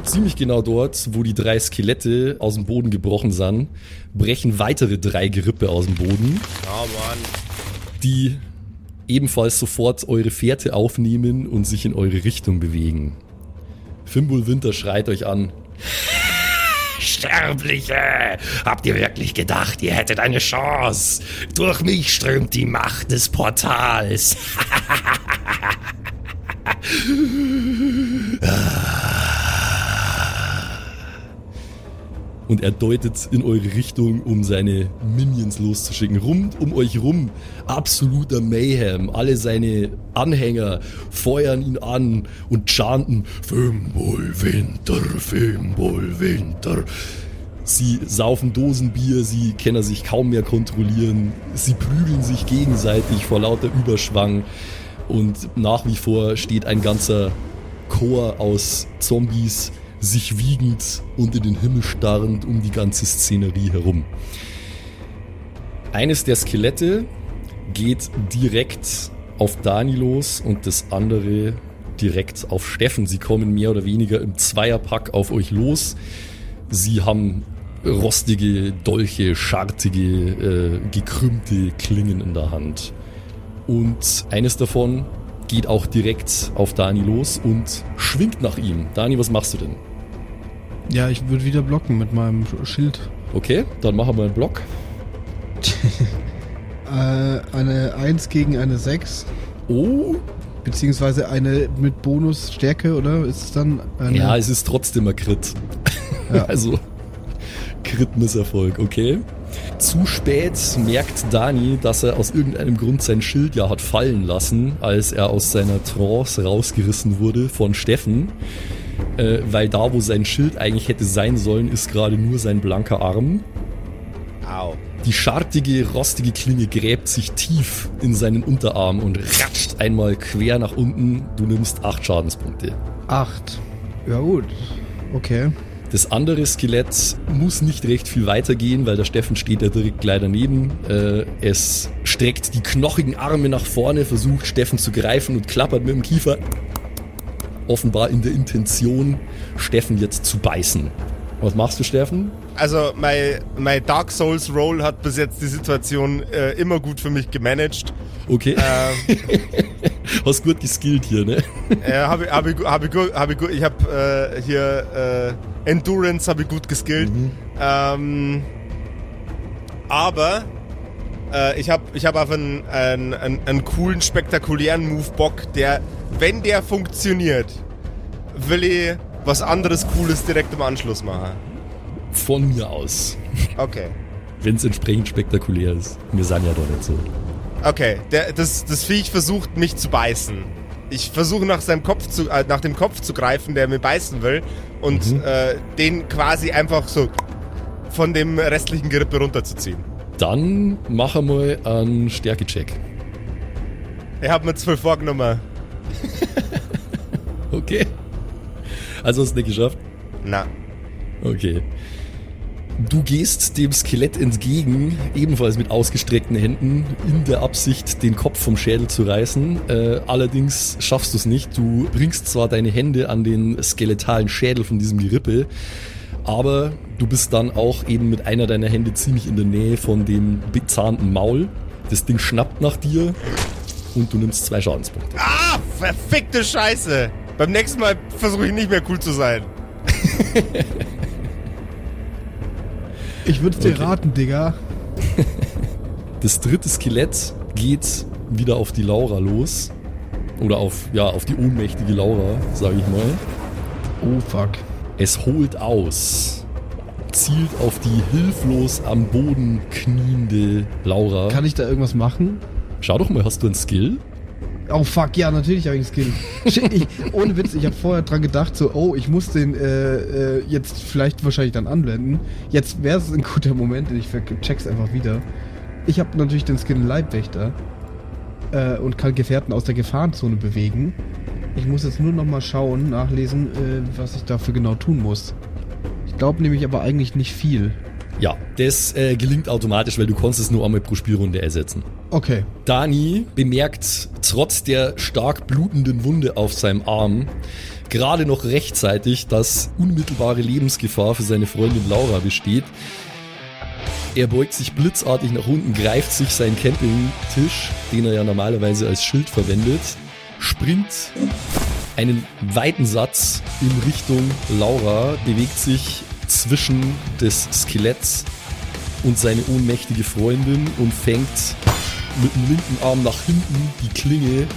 ziemlich genau dort, wo die drei Skelette aus dem Boden gebrochen sind, brechen weitere drei Gerippe aus dem Boden, Oh Mann. die ebenfalls sofort eure Fährte aufnehmen und sich in eure Richtung bewegen. Fimbul Winter schreit euch an. Sterbliche! Habt ihr wirklich gedacht, ihr hättet eine Chance? Durch mich strömt die Macht des Portals. und er deutet in eure Richtung, um seine Minions loszuschicken. Rund um euch rum absoluter Mayhem. Alle seine Anhänger feuern ihn an und chanten Fimbul Winter, Fimbul Winter. Sie saufen Dosenbier, sie können sich kaum mehr kontrollieren, sie prügeln sich gegenseitig vor lauter Überschwang und nach wie vor steht ein ganzer Chor aus Zombies sich wiegend und in den Himmel starrend um die ganze Szenerie herum. Eines der Skelette geht direkt auf Dani los und das andere direkt auf Steffen. Sie kommen mehr oder weniger im Zweierpack auf euch los. Sie haben rostige Dolche, schartige, äh, gekrümmte Klingen in der Hand. Und eines davon geht auch direkt auf Dani los und schwingt nach ihm. Dani, was machst du denn? Ja, ich würde wieder blocken mit meinem Schild. Okay, dann machen wir einen Block. Äh, eine 1 gegen eine 6. Oh, Beziehungsweise eine mit Bonus Stärke, oder? Ist es dann eine. ja, es ist trotzdem ein Crit. Ja. also, Crit-Misserfolg, okay. Zu spät merkt Dani, dass er aus irgendeinem Grund sein Schild ja hat fallen lassen, als er aus seiner Trance rausgerissen wurde von Steffen. Äh, weil da, wo sein Schild eigentlich hätte sein sollen, ist gerade nur sein blanker Arm. Au. Die schartige, rostige Klinge gräbt sich tief in seinen Unterarm und ratscht einmal quer nach unten. Du nimmst acht Schadenspunkte. 8. Ja, gut. Okay. Das andere Skelett muss nicht recht viel weitergehen, weil der Steffen steht da direkt gleich daneben. Äh, es streckt die knochigen Arme nach vorne, versucht Steffen zu greifen und klappert mit dem Kiefer. Offenbar in der Intention, Steffen jetzt zu beißen. Was machst du, Steffen? Also, mein, mein Dark Souls Roll hat bis jetzt die Situation äh, immer gut für mich gemanagt. Okay, Ähm, hast gut geskillt hier, ne? äh, habe hab ich, hab ich, hab ich, ich habe äh, hier äh, Endurance habe ich gut geskillt. Ähm, aber äh, ich habe ich hab auf einen, einen, einen, einen coolen, spektakulären Move Bock, der, wenn der funktioniert, will ich was anderes Cooles direkt im Anschluss machen. Von mir aus. Okay. Wenn es entsprechend spektakulär ist. Wir sind ja doch nicht so. Okay, der, das, das Viech versucht mich zu beißen. Ich versuche nach seinem Kopf zu, äh, nach dem Kopf zu greifen, der mir beißen will und äh, den quasi einfach so von dem restlichen Gerippe runterzuziehen. Dann mach mal einen Stärkecheck. Ich habe mir zwölf vorgenommen. Okay. Also hast du nicht geschafft? Na, Okay. Du gehst dem Skelett entgegen, ebenfalls mit ausgestreckten Händen, in der Absicht, den Kopf vom Schädel zu reißen. Äh, allerdings schaffst du es nicht. Du bringst zwar deine Hände an den skeletalen Schädel von diesem Gerippe, aber du bist dann auch eben mit einer deiner Hände ziemlich in der Nähe von dem bezahnten Maul. Das Ding schnappt nach dir und du nimmst zwei Schadenspunkte. Ah, verfickte Scheiße. Beim nächsten Mal versuche ich nicht mehr cool zu sein. Ich würde es dir Okay. raten, Digga. Das dritte Skelett geht wieder auf die Laura los. Oder auf, ja, auf die ohnmächtige Laura, sage ich mal. Oh, fuck. Es holt aus. Zielt auf die hilflos am Boden kniende Laura. Kann ich da irgendwas machen? Schau doch mal, hast du einen Skill? Oh fuck, ja, natürlich habe ich einen Skill. Shit, ich, ohne Witz, ich habe vorher dran gedacht, so, oh, ich muss den äh, äh, jetzt vielleicht wahrscheinlich dann anblenden. Jetzt wäre es ein guter Moment, ich ver- check's einfach wieder. Ich habe natürlich den Skill Leibwächter äh, und kann Gefährten aus der Gefahrenzone bewegen. Ich muss jetzt nur noch mal schauen, nachlesen, äh, was ich dafür genau tun muss. Ich glaube nämlich aber eigentlich nicht viel. Ja, das äh, gelingt automatisch, weil du konntest es nur einmal pro Spielrunde ersetzen. Okay. Dani bemerkt trotz der stark blutenden Wunde auf seinem Arm gerade noch rechtzeitig, dass unmittelbare Lebensgefahr für seine Freundin Laura besteht. Er beugt sich blitzartig nach unten, greift sich seinen Campingtisch, den er ja normalerweise als Schild verwendet, springt einen weiten Satz in Richtung Laura, bewegt sich zwischen des Skeletts und seine ohnmächtige Freundin und fängt mit dem linken Arm nach hinten die Klinge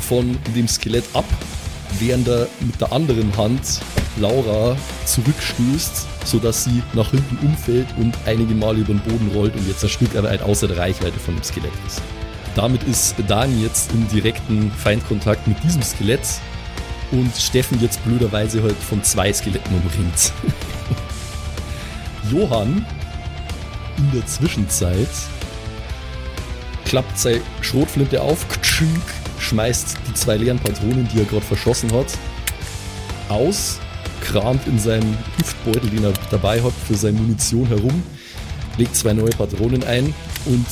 von dem Skelett ab, während er mit der anderen Hand Laura zurückstößt, sodass sie nach hinten umfällt und einige Male über den Boden rollt und jetzt ein Stück weit außer der Reichweite von dem Skelett ist. Damit ist Dani jetzt im direkten Feindkontakt mit diesem Skelett und Steffen jetzt blöderweise halt von zwei Skeletten umringt. Johann in der Zwischenzeit klappt seine Schrotflinte auf, ktschink, schmeißt die zwei leeren Patronen, die er gerade verschossen hat, aus, kramt in seinem Hüftbeutel, den er dabei hat, für seine Munition herum, legt zwei neue Patronen ein und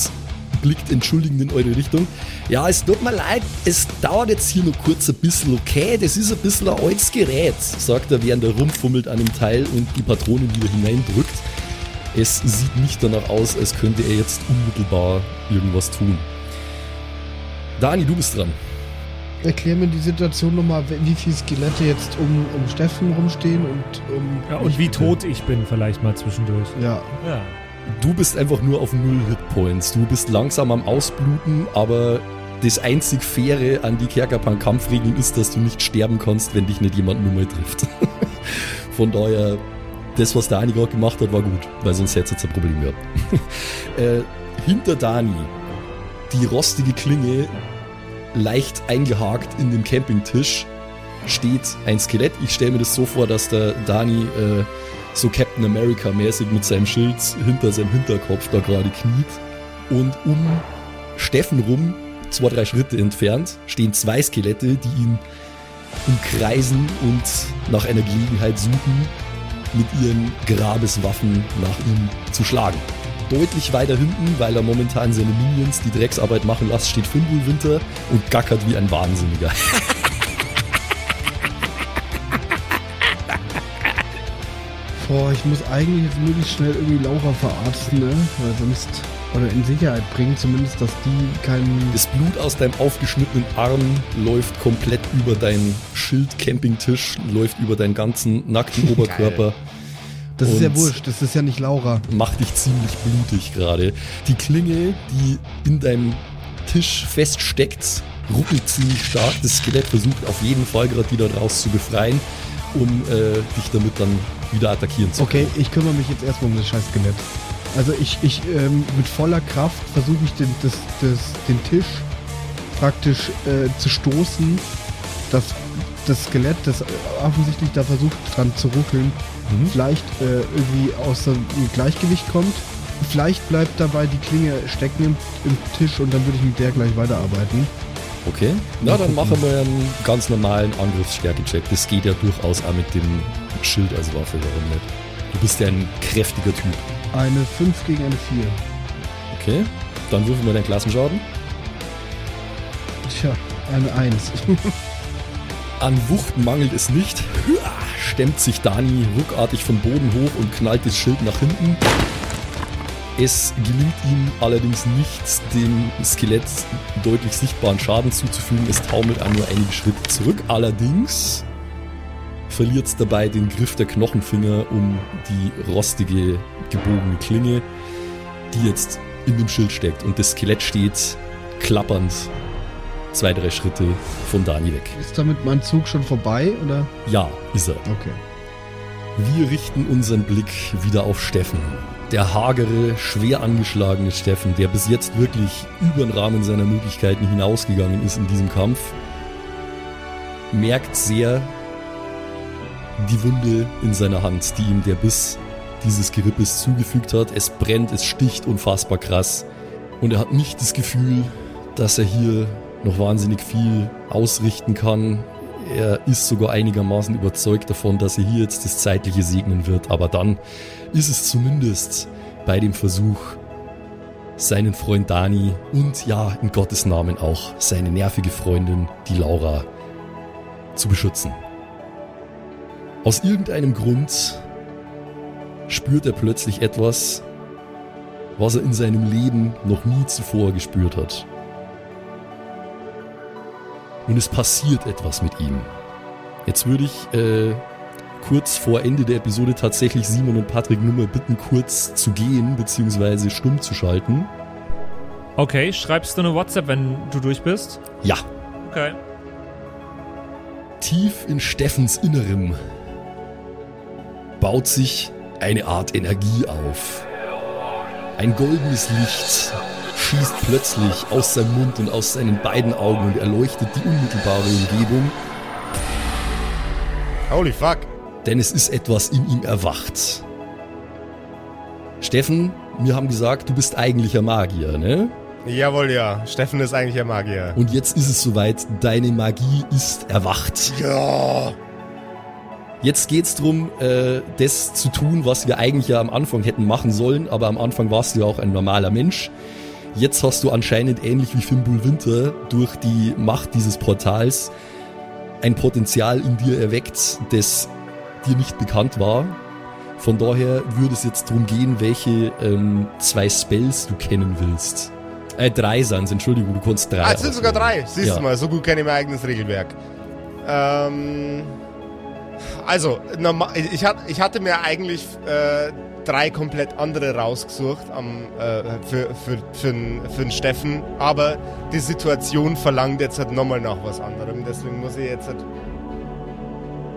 blickt entschuldigend in eure Richtung. Ja, es tut mir leid, es dauert jetzt hier noch kurz ein bisschen, okay? Das ist ein bisschen ein altes Gerät, sagt er, während er rumfummelt an dem Teil und die Patronen wieder hineindrückt. Es sieht nicht danach aus, als könnte er jetzt unmittelbar irgendwas tun. Dani, du bist dran. Erklär mir die Situation nochmal, wie viele Skelette jetzt um, um Steffen rumstehen und um. Ja, und wie tot ich bin, vielleicht mal zwischendurch. Ja. Ja. Du bist einfach nur auf null Hitpoints. Du bist langsam am Ausbluten, aber das einzig Faire an die Kerkerpan-Kampfregeln ist, dass du nicht sterben kannst, wenn dich nicht jemand nur mal trifft. Von daher, das, was Dani gerade gemacht hat, war gut, weil sonst hätte es jetzt ein Problem gehabt. äh, hinter Dani, die rostige Klinge, leicht eingehakt in den Campingtisch, steht ein Skelett. Ich stelle mir das so vor, dass der Dani äh, so Captain America mäßig mit seinem Schild hinter seinem Hinterkopf da gerade kniet. Und um Steffen rum, zwei, drei Schritte entfernt, stehen zwei Skelette, die ihn umkreisen und nach einer Gelegenheit suchen, mit ihren Grabeswaffen nach ihm zu schlagen. Deutlich weiter hinten, weil er momentan seine Minions die Drecksarbeit machen lässt, steht Fimbul Winter und gackert wie ein Wahnsinniger. Boah, ich muss eigentlich jetzt möglichst schnell irgendwie Laura verarzten, ne? Weil sonst. Oder in Sicherheit bringen, zumindest, dass die keinen. Das Blut aus deinem aufgeschnittenen Arm läuft komplett über deinen Schild-Campingtisch, läuft über deinen ganzen nackten Oberkörper. Das ist ja wurscht, das ist ja nicht Laura. Macht dich ziemlich blutig gerade. Die Klinge, die in deinem Tisch feststeckt, ruckelt ziemlich stark. Das Skelett versucht auf jeden Fall gerade wieder raus zu befreien, um äh, dich damit dann wieder attackieren zu können. Okay, ich kümmere mich jetzt erstmal um das scheiß Skelett. Also ich, ich ähm, mit voller Kraft versuche ich den, das, das, den Tisch praktisch äh, zu stoßen, dass das Skelett, das offensichtlich da versucht dran zu ruckeln, Mhm. vielleicht äh, irgendwie aus dem Gleichgewicht kommt. Vielleicht bleibt dabei die Klinge stecken im, im Tisch und dann würde ich mit der gleich weiterarbeiten. Okay. Na, dann machen wir einen ganz normalen Angriffsstärke-Check. Das geht ja durchaus auch mit dem Schild als Waffe, warum nicht? Du bist ja ein kräftiger Typ. Eine 5 gegen eine 4. Okay. Dann würfeln wir deinen Klassenschaden. Tja, eine 1. An Wucht mangelt es nicht. Stemmt sich Dani ruckartig vom Boden hoch und knallt das Schild nach hinten. Es gelingt ihm allerdings nicht, dem Skelett deutlich sichtbaren Schaden zuzufügen. Es taumelt auch nur einige Schritte zurück. Allerdings verliert es dabei den Griff der Knochenfinger um die rostige, gebogene Klinge, die jetzt in dem Schild steckt. Und das Skelett steht klappernd zwei, drei Schritte von Dani weg. Ist damit mein Zug schon vorbei oder? Ja, ist er. Okay. Wir richten unseren Blick wieder auf Steffen. Der hagere, schwer angeschlagene Steffen, der bis jetzt wirklich über den Rahmen seiner Möglichkeiten hinausgegangen ist in diesem Kampf, merkt sehr die Wunde in seiner Hand, die ihm der Biss dieses Gerippes zugefügt hat. Es brennt, es sticht unfassbar krass. Und er hat nicht das Gefühl, dass er hier noch wahnsinnig viel ausrichten kann. Er ist sogar einigermaßen überzeugt davon, dass er hier jetzt das Zeitliche segnen wird. Aber dann ist es zumindest bei dem Versuch, seinen Freund Dani und ja, in Gottes Namen auch seine nervige Freundin, die Laura, zu beschützen. Aus irgendeinem Grund spürt er plötzlich etwas, was er in seinem Leben noch nie zuvor gespürt hat. Und es passiert etwas mit ihm. Jetzt würde ich äh, kurz vor Ende der Episode tatsächlich Simon und Patrick nur mal bitten, kurz zu gehen, beziehungsweise stumm zu schalten. Okay, schreibst du eine WhatsApp, wenn du durch bist? Ja. Okay. Tief in Steffens Innerem baut sich eine Art Energie auf. Ein goldenes Licht schießt plötzlich aus seinem Mund und aus seinen beiden Augen und erleuchtet die unmittelbare Umgebung, Holy fuck. denn es ist etwas in ihm erwacht. Steffen, wir haben gesagt, du bist eigentlicher Magier, ne? Jawohl, ja. Steffen ist eigentlich ein Magier. Und jetzt ist es soweit, deine Magie ist erwacht. Ja. Jetzt geht's drum, äh, das zu tun, was wir eigentlich ja am Anfang hätten machen sollen, aber am Anfang warst du ja auch ein normaler Mensch. Jetzt hast du anscheinend ähnlich wie Fimbul Winter durch die Macht dieses Portals ein Potenzial in dir erweckt, das dir nicht bekannt war. Von daher würde es jetzt drum gehen, welche ähm, zwei Spells du kennen willst. Äh, drei sind's, Entschuldigung, du kannst drei. Ah, es sind sogar drei. Siehst Ja. du mal, so gut kenne ich mein eigenes Regelwerk. Ähm, also, ich, hat, ich hatte mir eigentlich äh, drei komplett andere rausgesucht am, äh, für, für, für, für den Steffen, aber die Situation verlangt jetzt halt nochmal nach was anderem. Deswegen muss ich jetzt halt.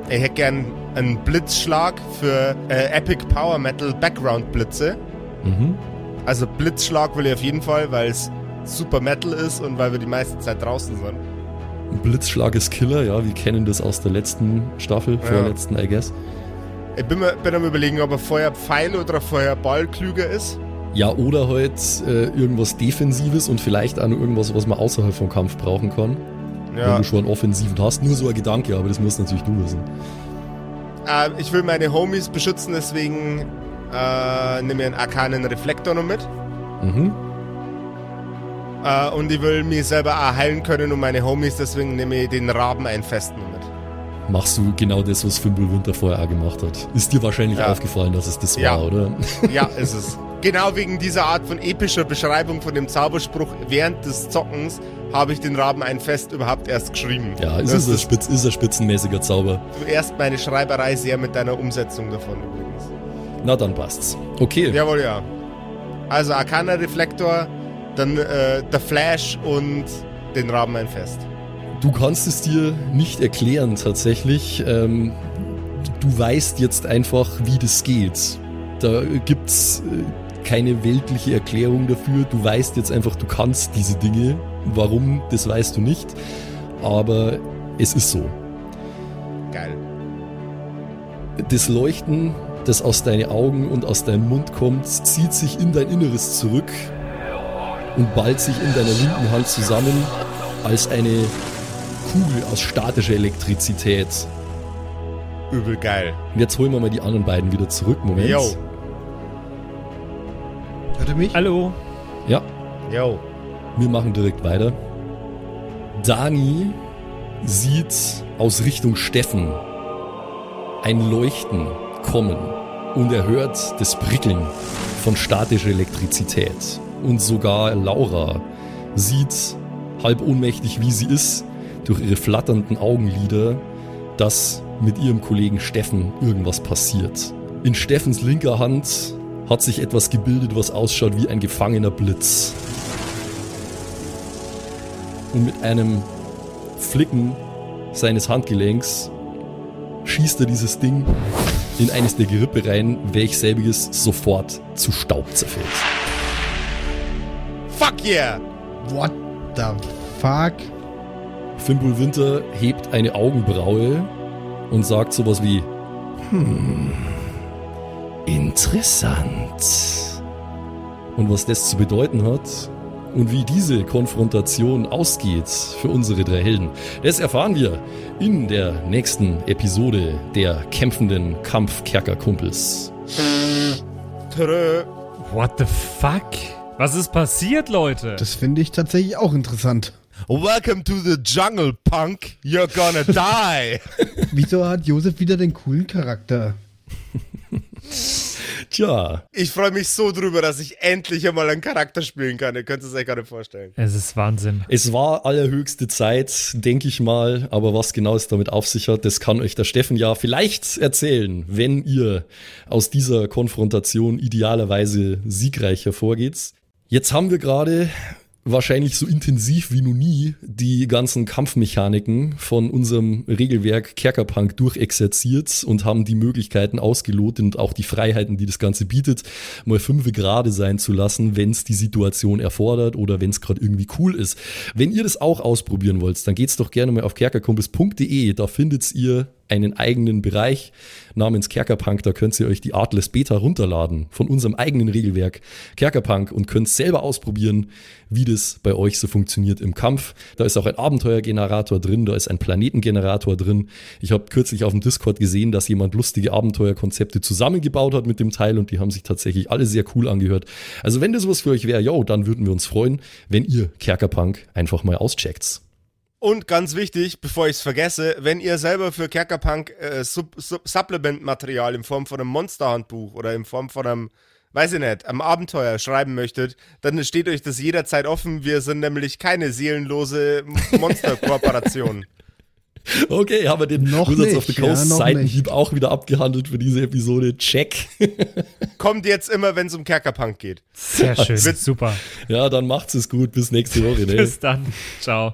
Ich hätte gern einen Blitzschlag für äh, Epic Power Metal Background Blitze. Mhm. Also Blitzschlag will ich auf jeden Fall, weil es super Metal ist und weil wir die meiste Zeit draußen sind. Blitzschlag ist Killer, ja, wir kennen das aus der letzten Staffel, Ja. vorletzten, I guess. Ich bin, mir, bin am überlegen, ob er Feuerpfeil oder Feuerball klüger ist. Ja, oder halt äh, irgendwas Defensives und vielleicht auch noch irgendwas, was man außerhalb vom Kampf brauchen kann. Wenn Ja. du schon einen Offensiven hast. Nur so ein Gedanke, aber das musst natürlich du wissen. Äh, ich will meine Homies beschützen, deswegen äh, nehme ich einen arkanen Reflektor noch mit. Mhm. Äh, und ich will mich selber auch heilen können und meine Homies, deswegen nehme ich den Raben ein Fest noch mit. Machst du genau das, was Fimbul Winter vorher auch gemacht hat. Ist dir wahrscheinlich Ja. aufgefallen, dass es das Ja. war, oder? Ja, ist es. Genau wegen dieser Art von epischer Beschreibung von dem Zauberspruch während des Zockens habe ich den Raben ein Fest überhaupt erst geschrieben. Ja, ist, das es ein, Spitz, ist ein spitzenmäßiger Zauber. zuerst meine Schreiberei sehr mit deiner Umsetzung davon übrigens. Na, dann passt's. Okay. Jawohl, ja. Also Arcana Reflektor, dann äh, der Flash und den Raben ein Fest. Du kannst es dir nicht erklären tatsächlich. Ähm, du weißt jetzt einfach, wie das geht. Da gibt's äh, keine weltliche Erklärung dafür. Du weißt jetzt einfach, du kannst diese Dinge. Warum, das weißt du nicht. Aber es ist so. Geil. Das Leuchten, das aus deinen Augen und aus deinem Mund kommt, zieht sich in dein Inneres zurück und ballt sich in deiner linken Hand zusammen als eine Kugel aus statischer Elektrizität. Übel geil. Und jetzt holen wir mal die anderen beiden wieder zurück. Moment. Yo. Hört ihr mich? Hallo? Ja, Yo. wir machen direkt weiter. Dani sieht aus Richtung Steffen ein Leuchten kommen und er hört das Prickeln von statischer Elektrizität. Und sogar Laura sieht, halb ohnmächtig wie sie ist, durch ihre flatternden Augenlider, dass mit ihrem Kollegen Steffen irgendwas passiert. In Steffens linker Hand hat sich etwas gebildet, was ausschaut wie ein gefangener Blitz. Und mit einem Flicken seines Handgelenks schießt er dieses Ding in eines der Gerippe rein, welch selbiges sofort zu Staub zerfällt. Fuck yeah! What the fuck? Fimbul Winter hebt eine Augenbraue und sagt sowas wie Hm, interessant. Und was das zu bedeuten hat, Und wie diese Konfrontation ausgeht für unsere drei Helden, das erfahren wir in der nächsten Episode der kämpfenden Kampfkerkerkumpels. What the fuck? Was ist passiert, Leute? Das finde ich tatsächlich auch interessant. Welcome to the jungle, punk. You're gonna die. Wieso hat Josef wieder den coolen Charakter? Tja, Ich freue mich so drüber, dass ich endlich einmal einen Charakter spielen kann. Ihr könnt es euch gar nicht vorstellen. es ist Wahnsinn. es war allerhöchste Zeit, denke ich mal, aber was genau es damit auf sich hat, das kann euch der Steffen ja vielleicht erzählen, wenn ihr aus dieser Konfrontation idealerweise siegreich hervorgeht. Jetzt haben wir gerade wahrscheinlich so intensiv wie noch nie die ganzen Kampfmechaniken von unserem Regelwerk Kerkerpunk durchexerziert und haben die Möglichkeiten ausgelotet und auch die Freiheiten, die das Ganze bietet, mal fünf gerade sein zu lassen, wenn es die Situation erfordert oder wenn es gerade irgendwie cool ist. Wenn ihr das auch ausprobieren wollt, dann geht's doch gerne mal auf kerkerkumpels.de, da findet ihr einen eigenen Bereich namens Kerkerpunk. Da könnt ihr euch die Artless Beta runterladen von unserem eigenen Regelwerk Kerkerpunk und könnt selber ausprobieren, wie das bei euch so funktioniert im Kampf. Da ist auch ein Abenteuergenerator drin, da ist ein Planetengenerator drin. Ich habe kürzlich auf dem Discord gesehen, dass jemand lustige Abenteuerkonzepte zusammengebaut hat mit dem Teil und die haben sich tatsächlich alle sehr cool angehört. Also wenn das was für euch wäre, yo, dann würden wir uns freuen, wenn ihr Kerkerpunk einfach mal auscheckt. Und ganz wichtig, bevor ich es vergesse, wenn ihr selber für Kerkerpunk äh, Sub Sub Supplement-Material in Form von einem Monsterhandbuch oder in Form von einem, weiß ich nicht, einem Abenteuer schreiben möchtet, dann steht euch das jederzeit offen. Wir sind nämlich keine seelenlose Monsterkooperation. Okay, haben wir den Noch Wizards of the nicht, ja, Coast noch Seitenhieb auch wieder abgehandelt für diese Episode. Check. Kommt jetzt immer, wenn es um Kerkerpunk geht. Sehr schön. Wird- Super. ja, dann macht's es gut. Bis nächste Woche. Ne? Bis dann. Ciao.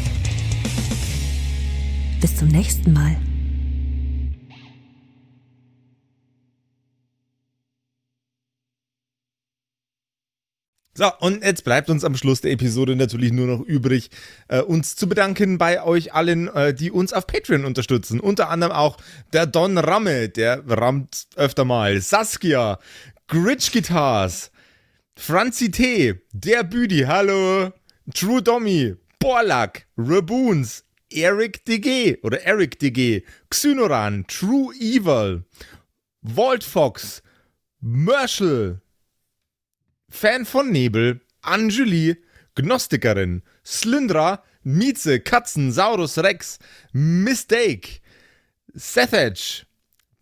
Bis zum nächsten Mal. So, und jetzt bleibt uns am Schluss der Episode natürlich nur noch übrig, äh, uns zu bedanken bei euch allen, äh, die uns auf Patreon unterstützen. Unter anderem auch der Don Ramme, der rammt öfter mal, Saskia, Gritch Guitars, Franzi T., der Büdi, hallo, True Dommy, Borlak, Raboons, Eric DG oder Eric DG, Xynoran, True Evil, Walt Fox, Merschel, Fan von Nebel, Anjuli, Gnostikerin, Slyndra, Mieze, Katzen, Saurus Rex, Mistake, Sethage,